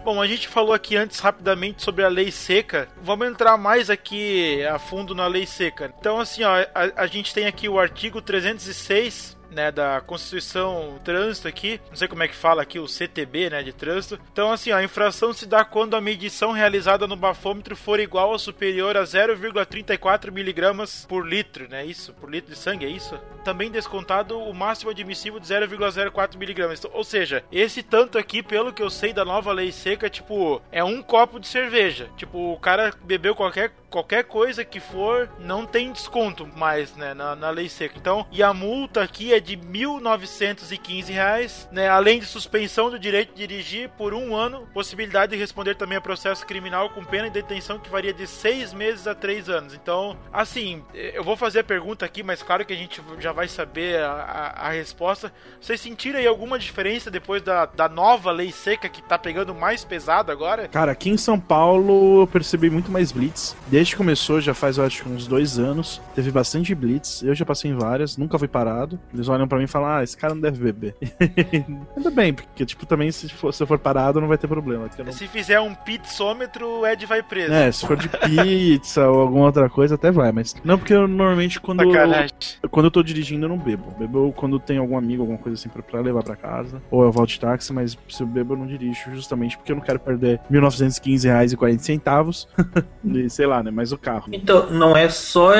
Bom, a gente falou aqui antes rapidamente sobre a lei seca. Vamos entrar mais aqui a fundo na lei seca. Então, assim, ó, a, a gente tem aqui o artigo 306 né, da Constituição Trânsito aqui, não sei como é que fala aqui, o CTB, né, de trânsito. Então, assim, a infração se dá quando a medição realizada no bafômetro for igual ou superior a 0,34 miligramas por litro, né, isso, por litro de sangue, é isso? Também descontado o máximo admissível de 0,04 miligramas. Então, ou seja, esse tanto aqui, pelo que eu sei da nova lei seca, tipo, é um copo de cerveja. Tipo, o cara bebeu qualquer qualquer coisa que for, não tem desconto mais, né, na, na lei seca. Então, e a multa aqui é de 1.915 reais, né, além de suspensão do direito de dirigir por um ano, possibilidade de responder também a processo criminal com pena de detenção que varia de seis meses a três anos. Então, assim, eu vou fazer a pergunta aqui, mas claro que a gente já vai saber a, a, a resposta. Vocês sentiram aí alguma diferença depois da, da nova lei seca que tá pegando mais pesado agora? Cara, aqui em São Paulo eu percebi muito mais blitz. Desde que começou, já faz eu acho uns dois anos, teve bastante blitz. Eu já passei em várias, nunca fui parado. Eles olham pra mim e falam: Ah, esse cara não deve beber. <laughs> Ainda bem, porque, tipo, também se, for, se eu for parado não vai ter problema. não- Se fizer um pitsômetro, o Ed vai preso. É, se for de pizza ou alguma outra coisa, até vai, mas. Não, porque eu normalmente quando. Eu, quando eu tô dirigindo, eu não bebo. Bebo quando tem algum amigo, alguma coisa assim pra, pra levar pra casa. Ou eu volto de táxi, mas se eu bebo, eu não dirijo, justamente porque eu não quero perder 1.915 reais e 40 centavos. <laughs> e sei lá, né? Mas o carro. Então, não é só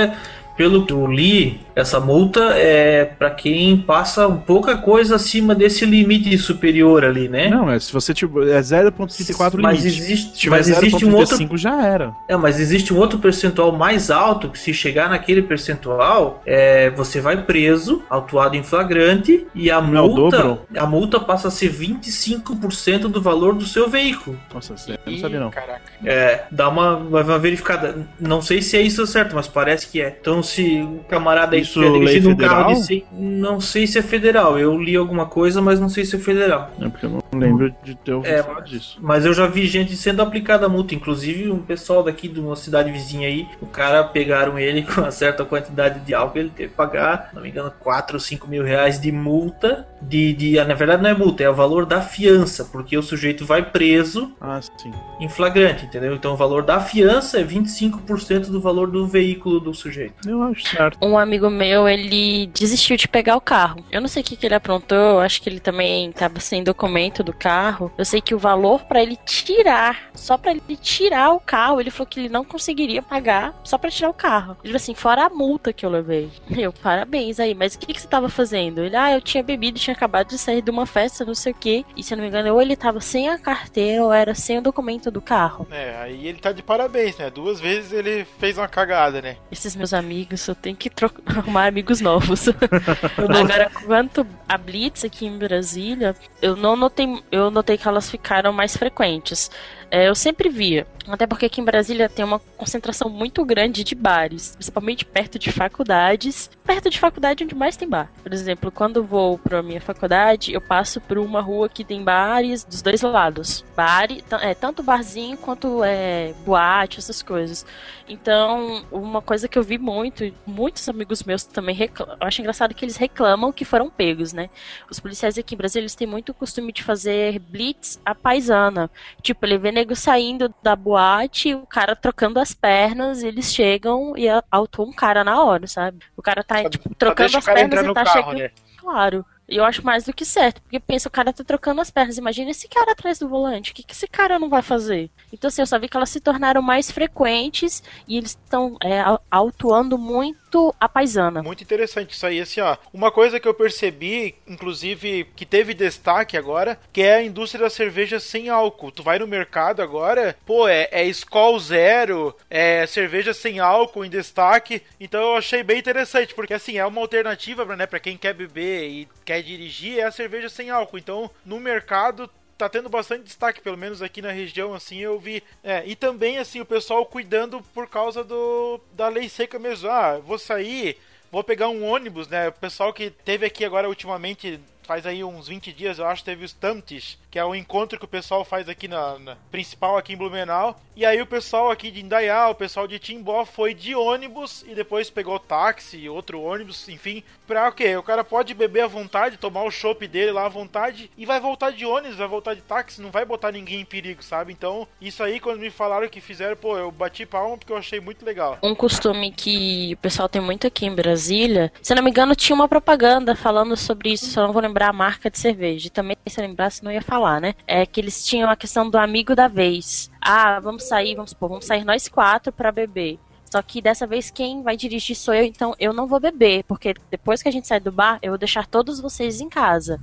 pelo que eu li, essa multa é para quem passa um pouca coisa acima desse limite superior ali, né? Não, é se você tipo, é 0.34 Mas limite. existe- Se tiver mas existe um outro- 0.35 já era. É, mas existe um outro percentual mais alto que se chegar naquele percentual, é, você vai preso, autuado em flagrante e a Não, multa, dobro? a multa passa a ser 25% do valor do seu veículo. Nossa, sério, eu não sabia não. Caraca. É, dá uma, uma verificada. Não sei se é isso certo, mas parece que é. Então, se o camarada aí Isso, lei dirigindo um carro de 100, não sei se é federal. Eu li alguma coisa, mas não sei se é federal. É porque eu não lembro de ter ouvido É, falar disso. Mas eu já vi gente sendo aplicada a multa, inclusive um pessoal daqui de uma cidade vizinha aí, o cara pegaram ele <laughs> com uma certa quantidade de álcool, ele teve que pagar, não me engano, 4 ou 5 mil reais de multa. De, de, ah, na verdade não é multa, é o valor da fiança, porque o sujeito vai preso Ah, sim. em flagrante, entendeu? Então o valor da fiança é 25% do valor do veículo do sujeito. Eu acho certo. Um amigo meu, ele desistiu de pegar o carro. Eu não sei o que, que ele aprontou, eu acho que ele também tava sem documento do carro. Eu sei que o valor pra ele tirar, só pra ele tirar o carro, ele falou que ele não conseguiria pagar só pra tirar o carro. Ele falou assim, fora a multa que eu levei. <laughs> Eu, parabéns aí, mas o que, que você tava fazendo? Ele, ah, eu tinha bebido, tinha acabado de sair de uma festa, não sei o que. E se eu não me engano, ou ele tava sem a carteira ou era sem o documento do carro. É, aí ele tá de parabéns, né? Duas vezes ele fez uma cagada, né? Esses meus amigos, eu tenho que <laughs> arrumar amigos novos. <laughs> Agora, quanto a Blitz aqui em Brasília, eu não notei, eu notei que elas ficaram mais frequentes. É, eu sempre via, até porque aqui em Brasília tem uma concentração muito grande de bares, principalmente perto de faculdades, perto de faculdade onde mais tem bar. Por exemplo, quando eu vou para minha faculdade, eu passo por uma rua que tem bares dos dois lados. Bar, é tanto barzinho quanto é boate, essas coisas. Então, uma coisa que eu vi muito, muitos amigos meus também reclamam. Eu acho engraçado que eles reclamam que foram pegos, né? Os policiais aqui em Brasília, eles têm muito costume de fazer blitz à paisana. Tipo, ele vê nego saindo da boate, o cara trocando as pernas, eles chegam e autuam um cara na hora, sabe? O cara tá, tipo, trocando as pernas e tá carro, chegando. né? Claro. E eu acho mais do que certo, porque pensa, o cara tá trocando as pernas. Imagina esse cara atrás do volante. O que, que esse cara não vai fazer? Então, assim, eu só vi que elas se tornaram mais frequentes e eles estão é, au- autuando muito a paisana. Muito interessante isso aí, assim, ó. Uma coisa que eu percebi, inclusive, que teve destaque agora, que é a indústria da cerveja sem álcool. Tu vai no mercado agora, pô, é, é Skol Zero, é cerveja sem álcool em destaque. Então eu achei bem interessante, porque assim, é uma alternativa, né, pra quem quer beber e quer dirigir, é a cerveja sem álcool. Então, no mercado tá tendo bastante destaque, pelo menos aqui na região, assim, eu vi. É, e também, assim, o pessoal cuidando por causa do da lei seca mesmo. Ah, vou sair, vou pegar um ônibus, né? O pessoal que teve aqui agora ultimamente, faz aí uns 20 dias, eu acho, teve o Stamptish, que é o encontro que o pessoal faz aqui na, na principal aqui em Blumenau. E aí o pessoal aqui de Indaiá, o pessoal de Timbó foi de ônibus e depois pegou táxi, outro ônibus, enfim, pra o quê? O cara pode beber à vontade, tomar o chopp dele lá à vontade e vai voltar de ônibus, vai voltar de táxi, não vai botar ninguém em perigo, sabe? Então, isso aí quando me falaram que fizeram, pô, eu bati palma porque eu achei muito legal. Um costume que o pessoal tem muito aqui em Brasília, se não me engano, tinha uma propaganda falando sobre isso, só não vou lembrar a marca de cerveja. E também, se eu lembrasse, não ia falar, né? É que eles tinham a questão do amigo da vez. Ah, vamos sair, vamos supor, vamos sair nós quatro pra beber. Só que dessa vez quem vai dirigir sou eu, então eu não vou beber, porque depois que a gente sai do bar, eu vou deixar todos vocês em casa.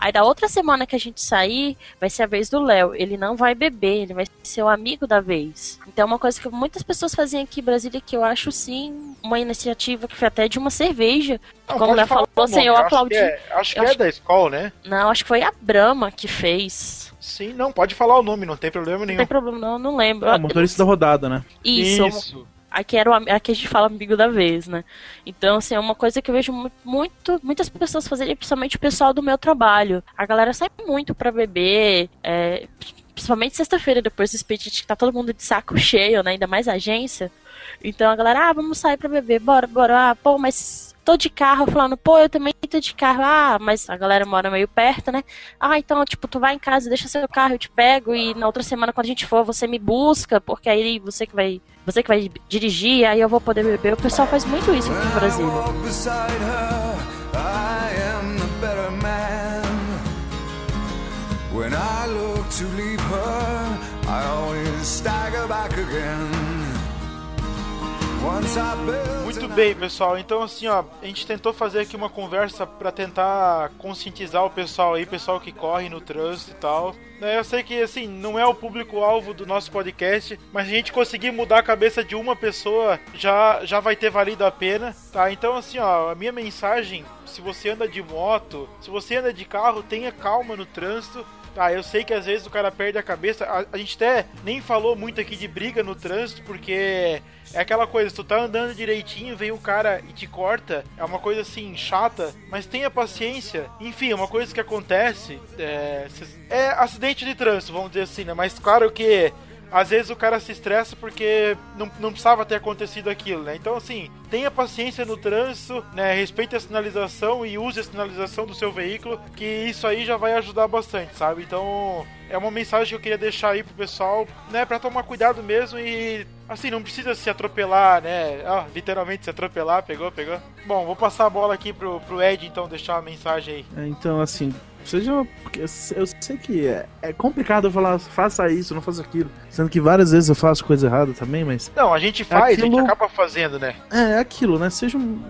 Aí da outra semana que a gente sair, vai ser a vez do Léo. Ele não vai beber, ele vai ser o amigo da vez. Então é uma coisa que muitas pessoas faziam aqui em Brasília que eu acho sim uma iniciativa que foi até de uma cerveja. Não, Como o Léo falou, o assim, nome, eu acho aplaudi. que é- acho que Eu é da escola, né? Não, acho que foi a Brahma que fez. Sim, não, pode falar o nome, não tem problema Não nenhum. tem problema, não, eu não lembro. Ah, motorista da rodada, né? Isso. Isso. Aqui era o aqui a gente fala amigo da vez, né? Então, assim, é uma coisa que eu vejo mu- muito, muitas pessoas fazerem, principalmente o pessoal do meu trabalho. A galera sai muito pra beber, é, principalmente sexta-feira, depois do expediente, que tá todo mundo de saco cheio, né? Ainda mais agência. Então a galera, ah, vamos sair pra beber, bora, bora. Ah, pô, mas tô de carro, falando, pô, eu também tô de carro. Ah, mas a galera mora meio perto, né? Ah, então, tipo, tu vai em casa, deixa seu carro, eu te pego e na outra semana quando a gente for, você me busca, porque aí você que vai, você que vai dirigir, aí eu vou poder beber. O pessoal faz muito isso aqui no Brasil. When I look to leave her, I always stagger back again. Once I built Muito bem, pessoal. Então, assim, ó, a gente tentou fazer aqui uma conversa pra tentar conscientizar o pessoal aí, pessoal que corre no trânsito e tal. Né, Eu sei que, assim, não é o público-alvo do nosso podcast, mas se a gente conseguir mudar a cabeça de uma pessoa, já, já vai ter valido a pena, tá? Então, assim, ó, a minha mensagem, se você anda de moto, se você anda de carro, tenha calma no trânsito, Tá, eu sei que às vezes o cara perde a cabeça. A, a gente até nem falou muito aqui de briga no trânsito, porque é aquela coisa, tu tá andando direitinho, vem o cara e te corta, é uma coisa assim, chata, mas tenha paciência. Enfim, é uma coisa que acontece. É, é acidente de trânsito, vamos dizer assim, né? Mas claro que às vezes o cara se estressa porque não, não precisava ter acontecido aquilo, né? Então, assim, tenha paciência no trânsito, né? Respeite a sinalização e use a sinalização do seu veículo, que isso aí já vai ajudar bastante, sabe? Então, é uma mensagem que eu queria deixar aí pro pessoal, né? Pra tomar cuidado mesmo e, assim, não precisa se atropelar, né? Ah, literalmente se atropelar, pegou, pegou. Bom, vou passar a bola aqui pro, pro Ed, então, deixar uma mensagem aí. É, Então, assim, seja. Porque eu sei que é, é complicado eu falar, faça isso, não faça aquilo. Sendo que várias vezes eu faço coisa errada também, mas. Não, a gente faz, a Aquilo- gente acaba fazendo, né? É, é aquilo, né? Seja um.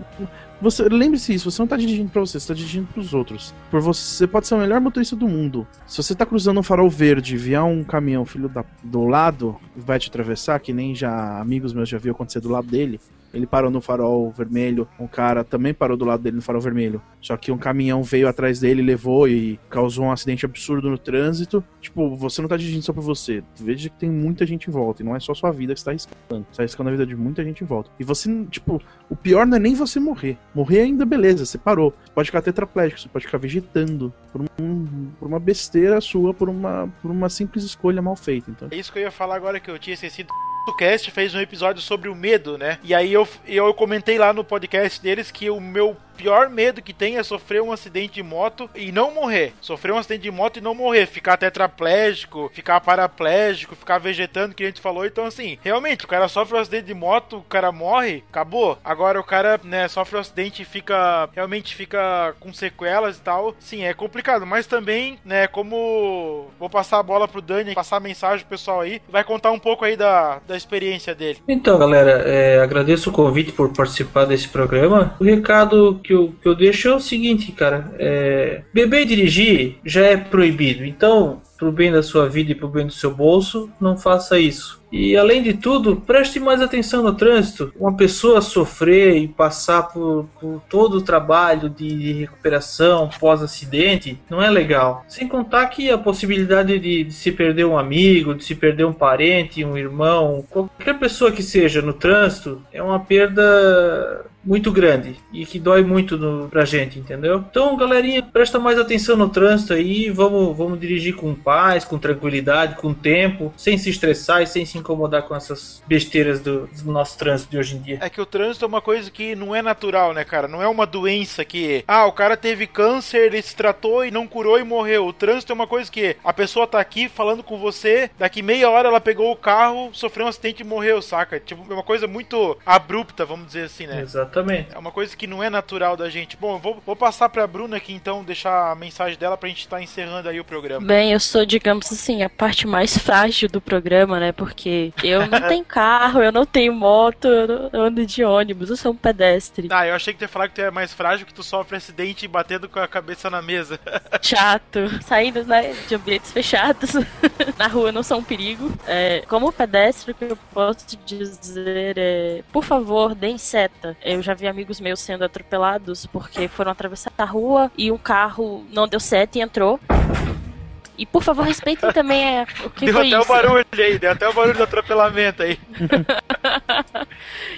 Você, lembre-se isso, você não tá dirigindo pra você, você tá dirigindo pros outros. Por você, você pode ser o melhor motorista do mundo. Se você tá cruzando um farol verde vier um caminhão filho da, do lado, vai te atravessar, que nem já amigos meus já viu acontecer do lado dele. Ele parou no farol vermelho, um cara também parou do lado dele no farol vermelho. Só que um caminhão veio atrás dele, levou e causou um acidente absurdo no trânsito. Tipo, você não tá dirigindo só pra você. Veja que tem muita gente em volta. E não é só sua vida que você tá arriscando. Você tá arriscando a vida de muita gente em volta. E você, tipo, o pior não é nem você morrer. Morrer ainda beleza, você parou. Você pode ficar tetraplégico, você pode ficar vegetando por, um- por uma besteira sua, por uma, por uma simples escolha mal feita. Então, É isso que eu ia falar agora que eu tinha esquecido. O cast fez um episódio sobre o medo, né? E aí eu, eu comentei lá no podcast deles que o meu pior medo que tem é sofrer um acidente de moto e não morrer. Sofrer um acidente de moto e não morrer. Ficar tetraplégico, ficar paraplégico, ficar vegetando, que a gente falou. Então, assim, realmente, o cara sofre um acidente de moto, o cara morre, acabou. Agora o cara, né, sofre um acidente e fica. Realmente fica com sequelas e tal. Sim, é complicado. Mas também, né, como. Vou passar a bola pro Dani, passar a mensagem pro pessoal aí. Vai contar um pouco aí da, da experiência dele. Então, galera, é, agradeço o convite por participar desse programa. O recado que eu, que eu deixo é o seguinte, cara: é, beber e dirigir já é proibido. Então, pro bem da sua vida e pro bem do seu bolso, não faça isso. E além de tudo, preste mais atenção no trânsito. Uma pessoa sofrer e passar por, por todo o trabalho de, recuperação pós-acidente não é legal. Sem contar que a possibilidade de, de se perder um amigo, de se perder um parente, um irmão, qualquer pessoa que seja no trânsito, é uma perda muito grande e que dói muito no, pra gente, entendeu? Então, galerinha, presta mais atenção no trânsito aí, vamos, vamos dirigir com paz, com tranquilidade, com tempo, sem se estressar e sem se incomodar com essas besteiras do, do nosso trânsito de hoje em dia. É que o trânsito é uma coisa que não é natural, né, cara? Não é uma doença que. Ah, o cara teve câncer, ele se tratou e não curou e morreu. O trânsito é uma coisa que a pessoa tá aqui falando com você, daqui meia hora ela pegou o carro, sofreu um acidente e morreu, saca? Tipo, é uma coisa muito abrupta, vamos dizer assim, né? Exatamente. É uma coisa que não é natural da gente. Bom, eu vou, vou passar pra Bruna aqui então, deixar a mensagem dela pra gente estar encerrando aí o programa. Bem, eu sou, digamos assim, a parte mais frágil do programa, né? Porque eu não <laughs> tenho carro, eu não tenho moto, eu, não- eu ando de ônibus, eu sou um pedestre. Ah, eu achei que tu ia falar que tu é mais frágil, que tu sofre acidente batendo com a cabeça na mesa. <laughs> Chato, saindo né, de ambientes fechados. <laughs> Na rua não são um perigo. É, como pedestre, o que eu posso te dizer é: por favor, deem seta. Eu já vi amigos meus sendo atropelados porque foram atravessar a rua e um carro não deu seta e entrou. E por favor, respeitem <laughs> também é, o que deu foi até isso. o barulho aí, deu até o barulho do atropelamento aí. <laughs>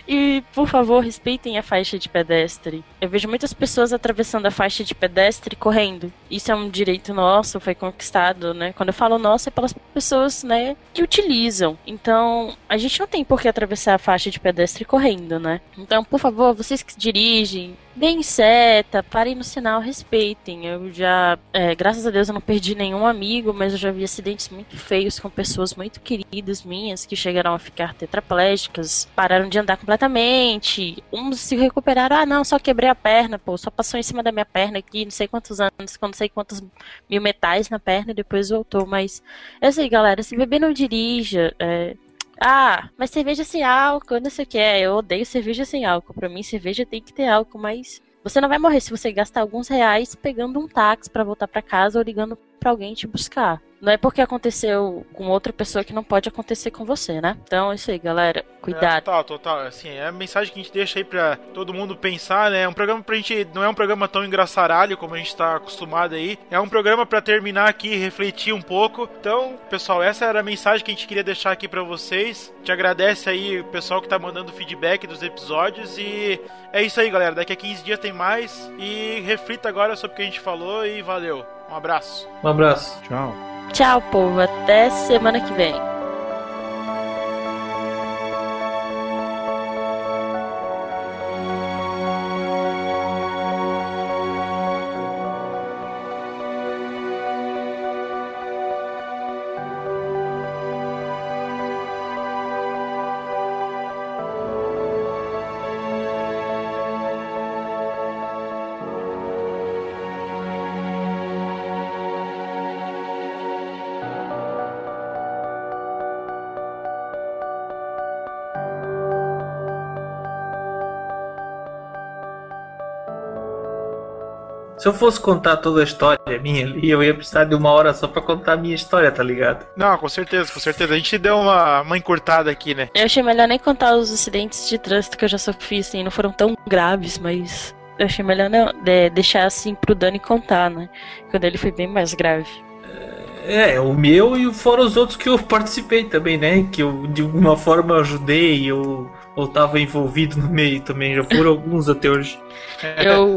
E, por favor, respeitem a faixa de pedestre. Eu vejo muitas pessoas atravessando a faixa de pedestre correndo. Isso é um direito nosso, foi conquistado, né? Quando eu falo nosso, é pelas pessoas, né, que utilizam. Então, a gente não tem por que atravessar a faixa de pedestre correndo, né? Então, por favor, vocês que dirigem, deem seta, parem no sinal, respeitem. Eu já, é, graças a Deus, eu não perdi nenhum amigo, mas eu já vi acidentes muito feios com pessoas muito queridas minhas que chegaram a ficar tetraplégicas, pararam de andar completamente. Uns se recuperaram, ah, não, só quebrei a perna, pô, só passou em cima da minha perna aqui, não sei quantos anos, não sei quantos mil metais na perna e depois voltou. Mas é isso aí, galera. Se beber, não dirija. é, Ah, mas cerveja sem álcool, não sei o que é. Eu odeio cerveja sem álcool. Pra mim, cerveja tem que ter álcool, mas você não vai morrer se você gastar alguns reais pegando um táxi para voltar para casa ou ligando para alguém te buscar. Não é porque aconteceu com outra pessoa que não pode acontecer com você, né? Então é isso aí, galera. Cuidado. É, total, total. Assim, é a mensagem que a gente deixa aí pra todo mundo pensar, né? É um programa pra gente. Não é um programa tão engraçaralho como a gente tá acostumado aí. É um programa para terminar aqui, refletir um pouco. Então, pessoal, essa era a mensagem que a gente queria deixar aqui para vocês. Te agradece aí o pessoal que tá mandando feedback dos episódios. E é isso aí, galera. Daqui a 15 dias tem mais. E reflita agora sobre o que a gente falou e valeu. Um abraço. Um abraço. Tchau. Tchau, povo. Até semana que vem. Se eu fosse contar toda a história minha ali, eu ia precisar de uma hora só pra contar a minha história, tá ligado? Não, com certeza, com certeza. A gente deu uma, uma encurtada aqui, né? Eu achei melhor nem contar os acidentes de trânsito que eu já sofri, assim, não foram tão graves, mas eu achei melhor não, de, deixar assim pro Dani contar, né? Quando ele foi bem mais grave. É, o meu e fora os outros que eu participei também, né? Que eu de alguma forma ajudei, eu, eu tava envolvido no meio também, já foram <laughs> alguns até hoje. Eu,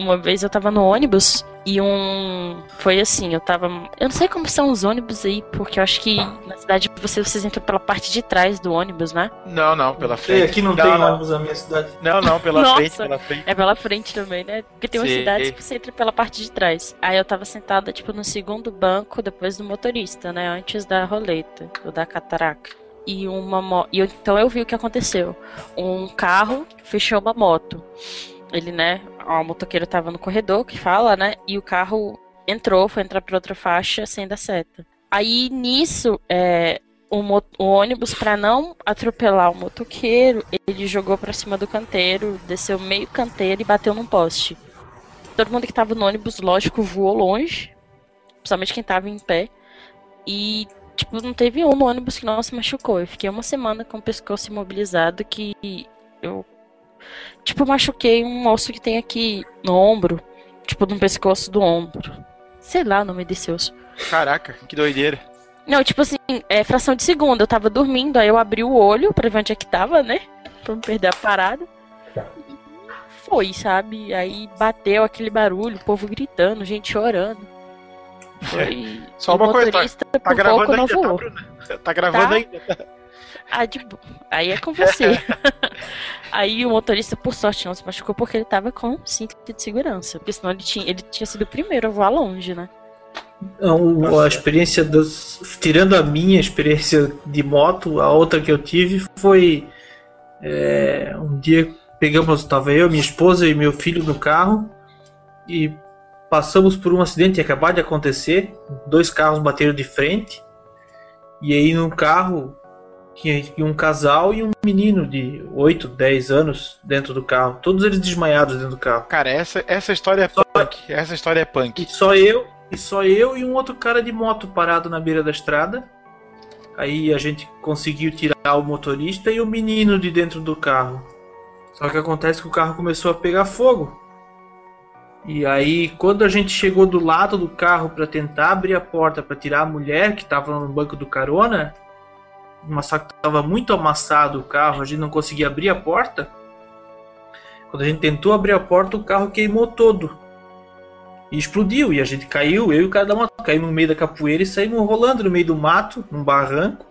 uma vez eu tava no ônibus e um. Foi assim, eu tava. Eu não sei como são os ônibus aí, porque eu acho que na cidade de vocês, vocês entram pela parte de trás do ônibus, né? Não, não, pela frente. É, aqui não, não tem não. ônibus na minha cidade. Não, não, pela Nossa, frente, pela frente. É pela frente também, né? Porque tem umas Sim. cidades que você entra pela parte de trás. Aí eu tava sentada, tipo, no segundo banco, depois do motorista, né? Antes da roleta, ou da cataraca. E uma mo... e eu, então eu vi o que aconteceu. Um carro fechou uma moto. Ele, né? O motoqueiro tava no corredor, que fala, né? E o carro entrou, foi entrar por outra faixa sem dar seta. Aí nisso, é, o, o ônibus, pra não atropelar o motoqueiro, ele jogou pra cima do canteiro, desceu meio canteiro e bateu num poste. Todo mundo que tava no ônibus, lógico, voou longe, principalmente quem tava em pé. E, tipo, não teve um no ônibus que não se machucou. Eu fiquei uma semana com o pescoço imobilizado que eu, tipo, machuquei um osso que tem aqui no ombro, tipo, no pescoço do ombro. Sei lá o nome desse osso. Caraca, que doideira. Não, tipo assim, é fração de segundo. Eu tava dormindo, aí eu abri o olho pra ver onde é que tava, né? Pra não perder a parada. E foi, sabe? Aí bateu aquele barulho, o povo gritando, gente chorando. Foi. <laughs> Só o uma coisa, tá, tá por gravando pouco não ainda, tá, voou. Bruna? Tá gravando Tá? ainda? Ah, de Aí é com você. <laughs> Aí o motorista, por sorte, não se machucou porque ele tava com cinto de segurança. Porque senão ele tinha, ele tinha sido o primeiro a voar longe, né? Não, a experiência dos. Tirando a minha experiência de moto, a outra que eu tive foi. é, um dia pegamos, estava eu, minha esposa e meu filho no carro e passamos por um acidente que acabou de acontecer. Dois carros bateram de frente e aí no carro tinha tinha um casal e um menino de 8, 10 anos dentro do carro. Todos eles desmaiados dentro do carro. Cara, essa, essa história é punk. Essa história é punk. E só eu, e só eu e um outro cara de moto parado na beira da estrada. Aí a gente conseguiu tirar o motorista e o menino de dentro do carro. Só que acontece que o carro começou a pegar fogo. E aí, quando a gente chegou do lado do carro para tentar abrir a porta para tirar a mulher que estava no banco do carona, mas só que estava muito amassado o carro, a gente não conseguia abrir a porta. Quando a gente tentou abrir a porta, o carro queimou todo. E explodiu, e a gente caiu, eu e o cara da moto, caímos no meio da capoeira e saímos rolando no meio do mato, num barranco.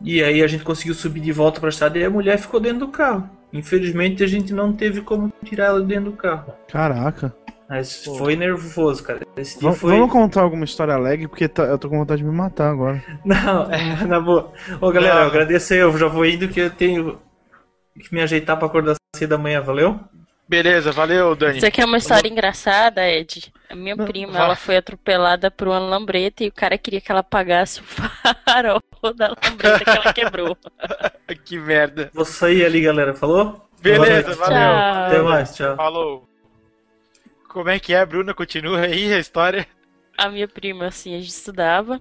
E aí a gente conseguiu subir de volta para a estrada e a mulher ficou dentro do carro. Infelizmente a gente não teve como tirar ela dentro do carro. Caraca. Mas foi nervoso, cara. Esse dia foi. Vamos contar alguma história alegre, porque tá- eu tô com vontade de me matar agora. <laughs> Não, é, na boa. Ô galera, eu agradeço aí, eu já vou indo que eu tenho que me ajeitar pra acordar cedo amanhã, valeu? Beleza, valeu, Dani. Você quer uma história engraçada, Ed? A minha prima, vai. ela foi atropelada por uma lambreta e o cara queria que ela pagasse o <laughs> farol da lambreta que ela quebrou. <laughs> que merda. Vou sair ali, galera. Falou? Beleza, valeu. Tchau. Até mais, tchau. Falou. Como é que é, Bruna? Continua aí a história. A minha prima, assim, a gente estudava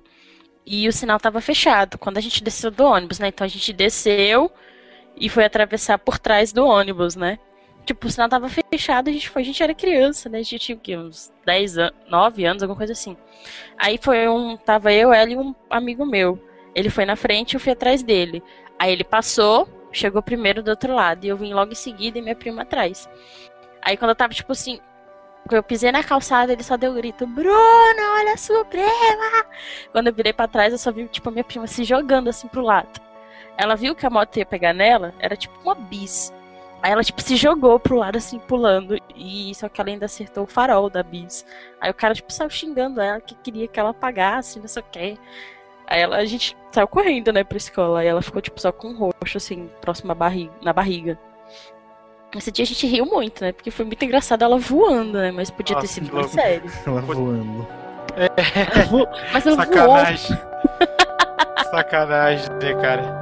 e o sinal tava fechado quando a gente desceu do ônibus, né? Então a gente desceu e foi atravessar por trás do ônibus, né? Tipo, o sinal tava fechado, a gente foi, a gente era criança, né? A gente tinha o quê? Uns 10 anos, 9 anos, alguma coisa assim. Aí foi um, tava eu, ela e um amigo meu. Ele foi na frente e eu fui atrás dele. Aí ele passou, chegou primeiro do outro lado e eu vim logo em seguida e minha prima atrás. Aí quando eu tava, tipo assim, eu pisei na calçada, ele só deu um grito, Bruna, olha a sua prima! Quando eu virei pra trás, eu só vi, tipo, a minha prima se jogando assim pro lado. Ela viu que a moto ia pegar nela, era tipo uma bis. Aí ela, tipo, se jogou pro lado, assim, pulando. E só que ela ainda acertou o farol da bis. Aí o cara, tipo, saiu xingando ela que queria que ela pagasse, não sei o quê. Aí ela, a gente saiu correndo, né, pra escola. Aí ela ficou, tipo, só com um roxo, assim, próximo à barriga, na barriga. Esse dia a gente riu muito, né? Porque foi muito engraçado ela voando, né? Mas podia Nossa, ter sido louco. sério. Ela voando. Mas ela voou. Sacanagem. <laughs> Sacanagem, né, cara?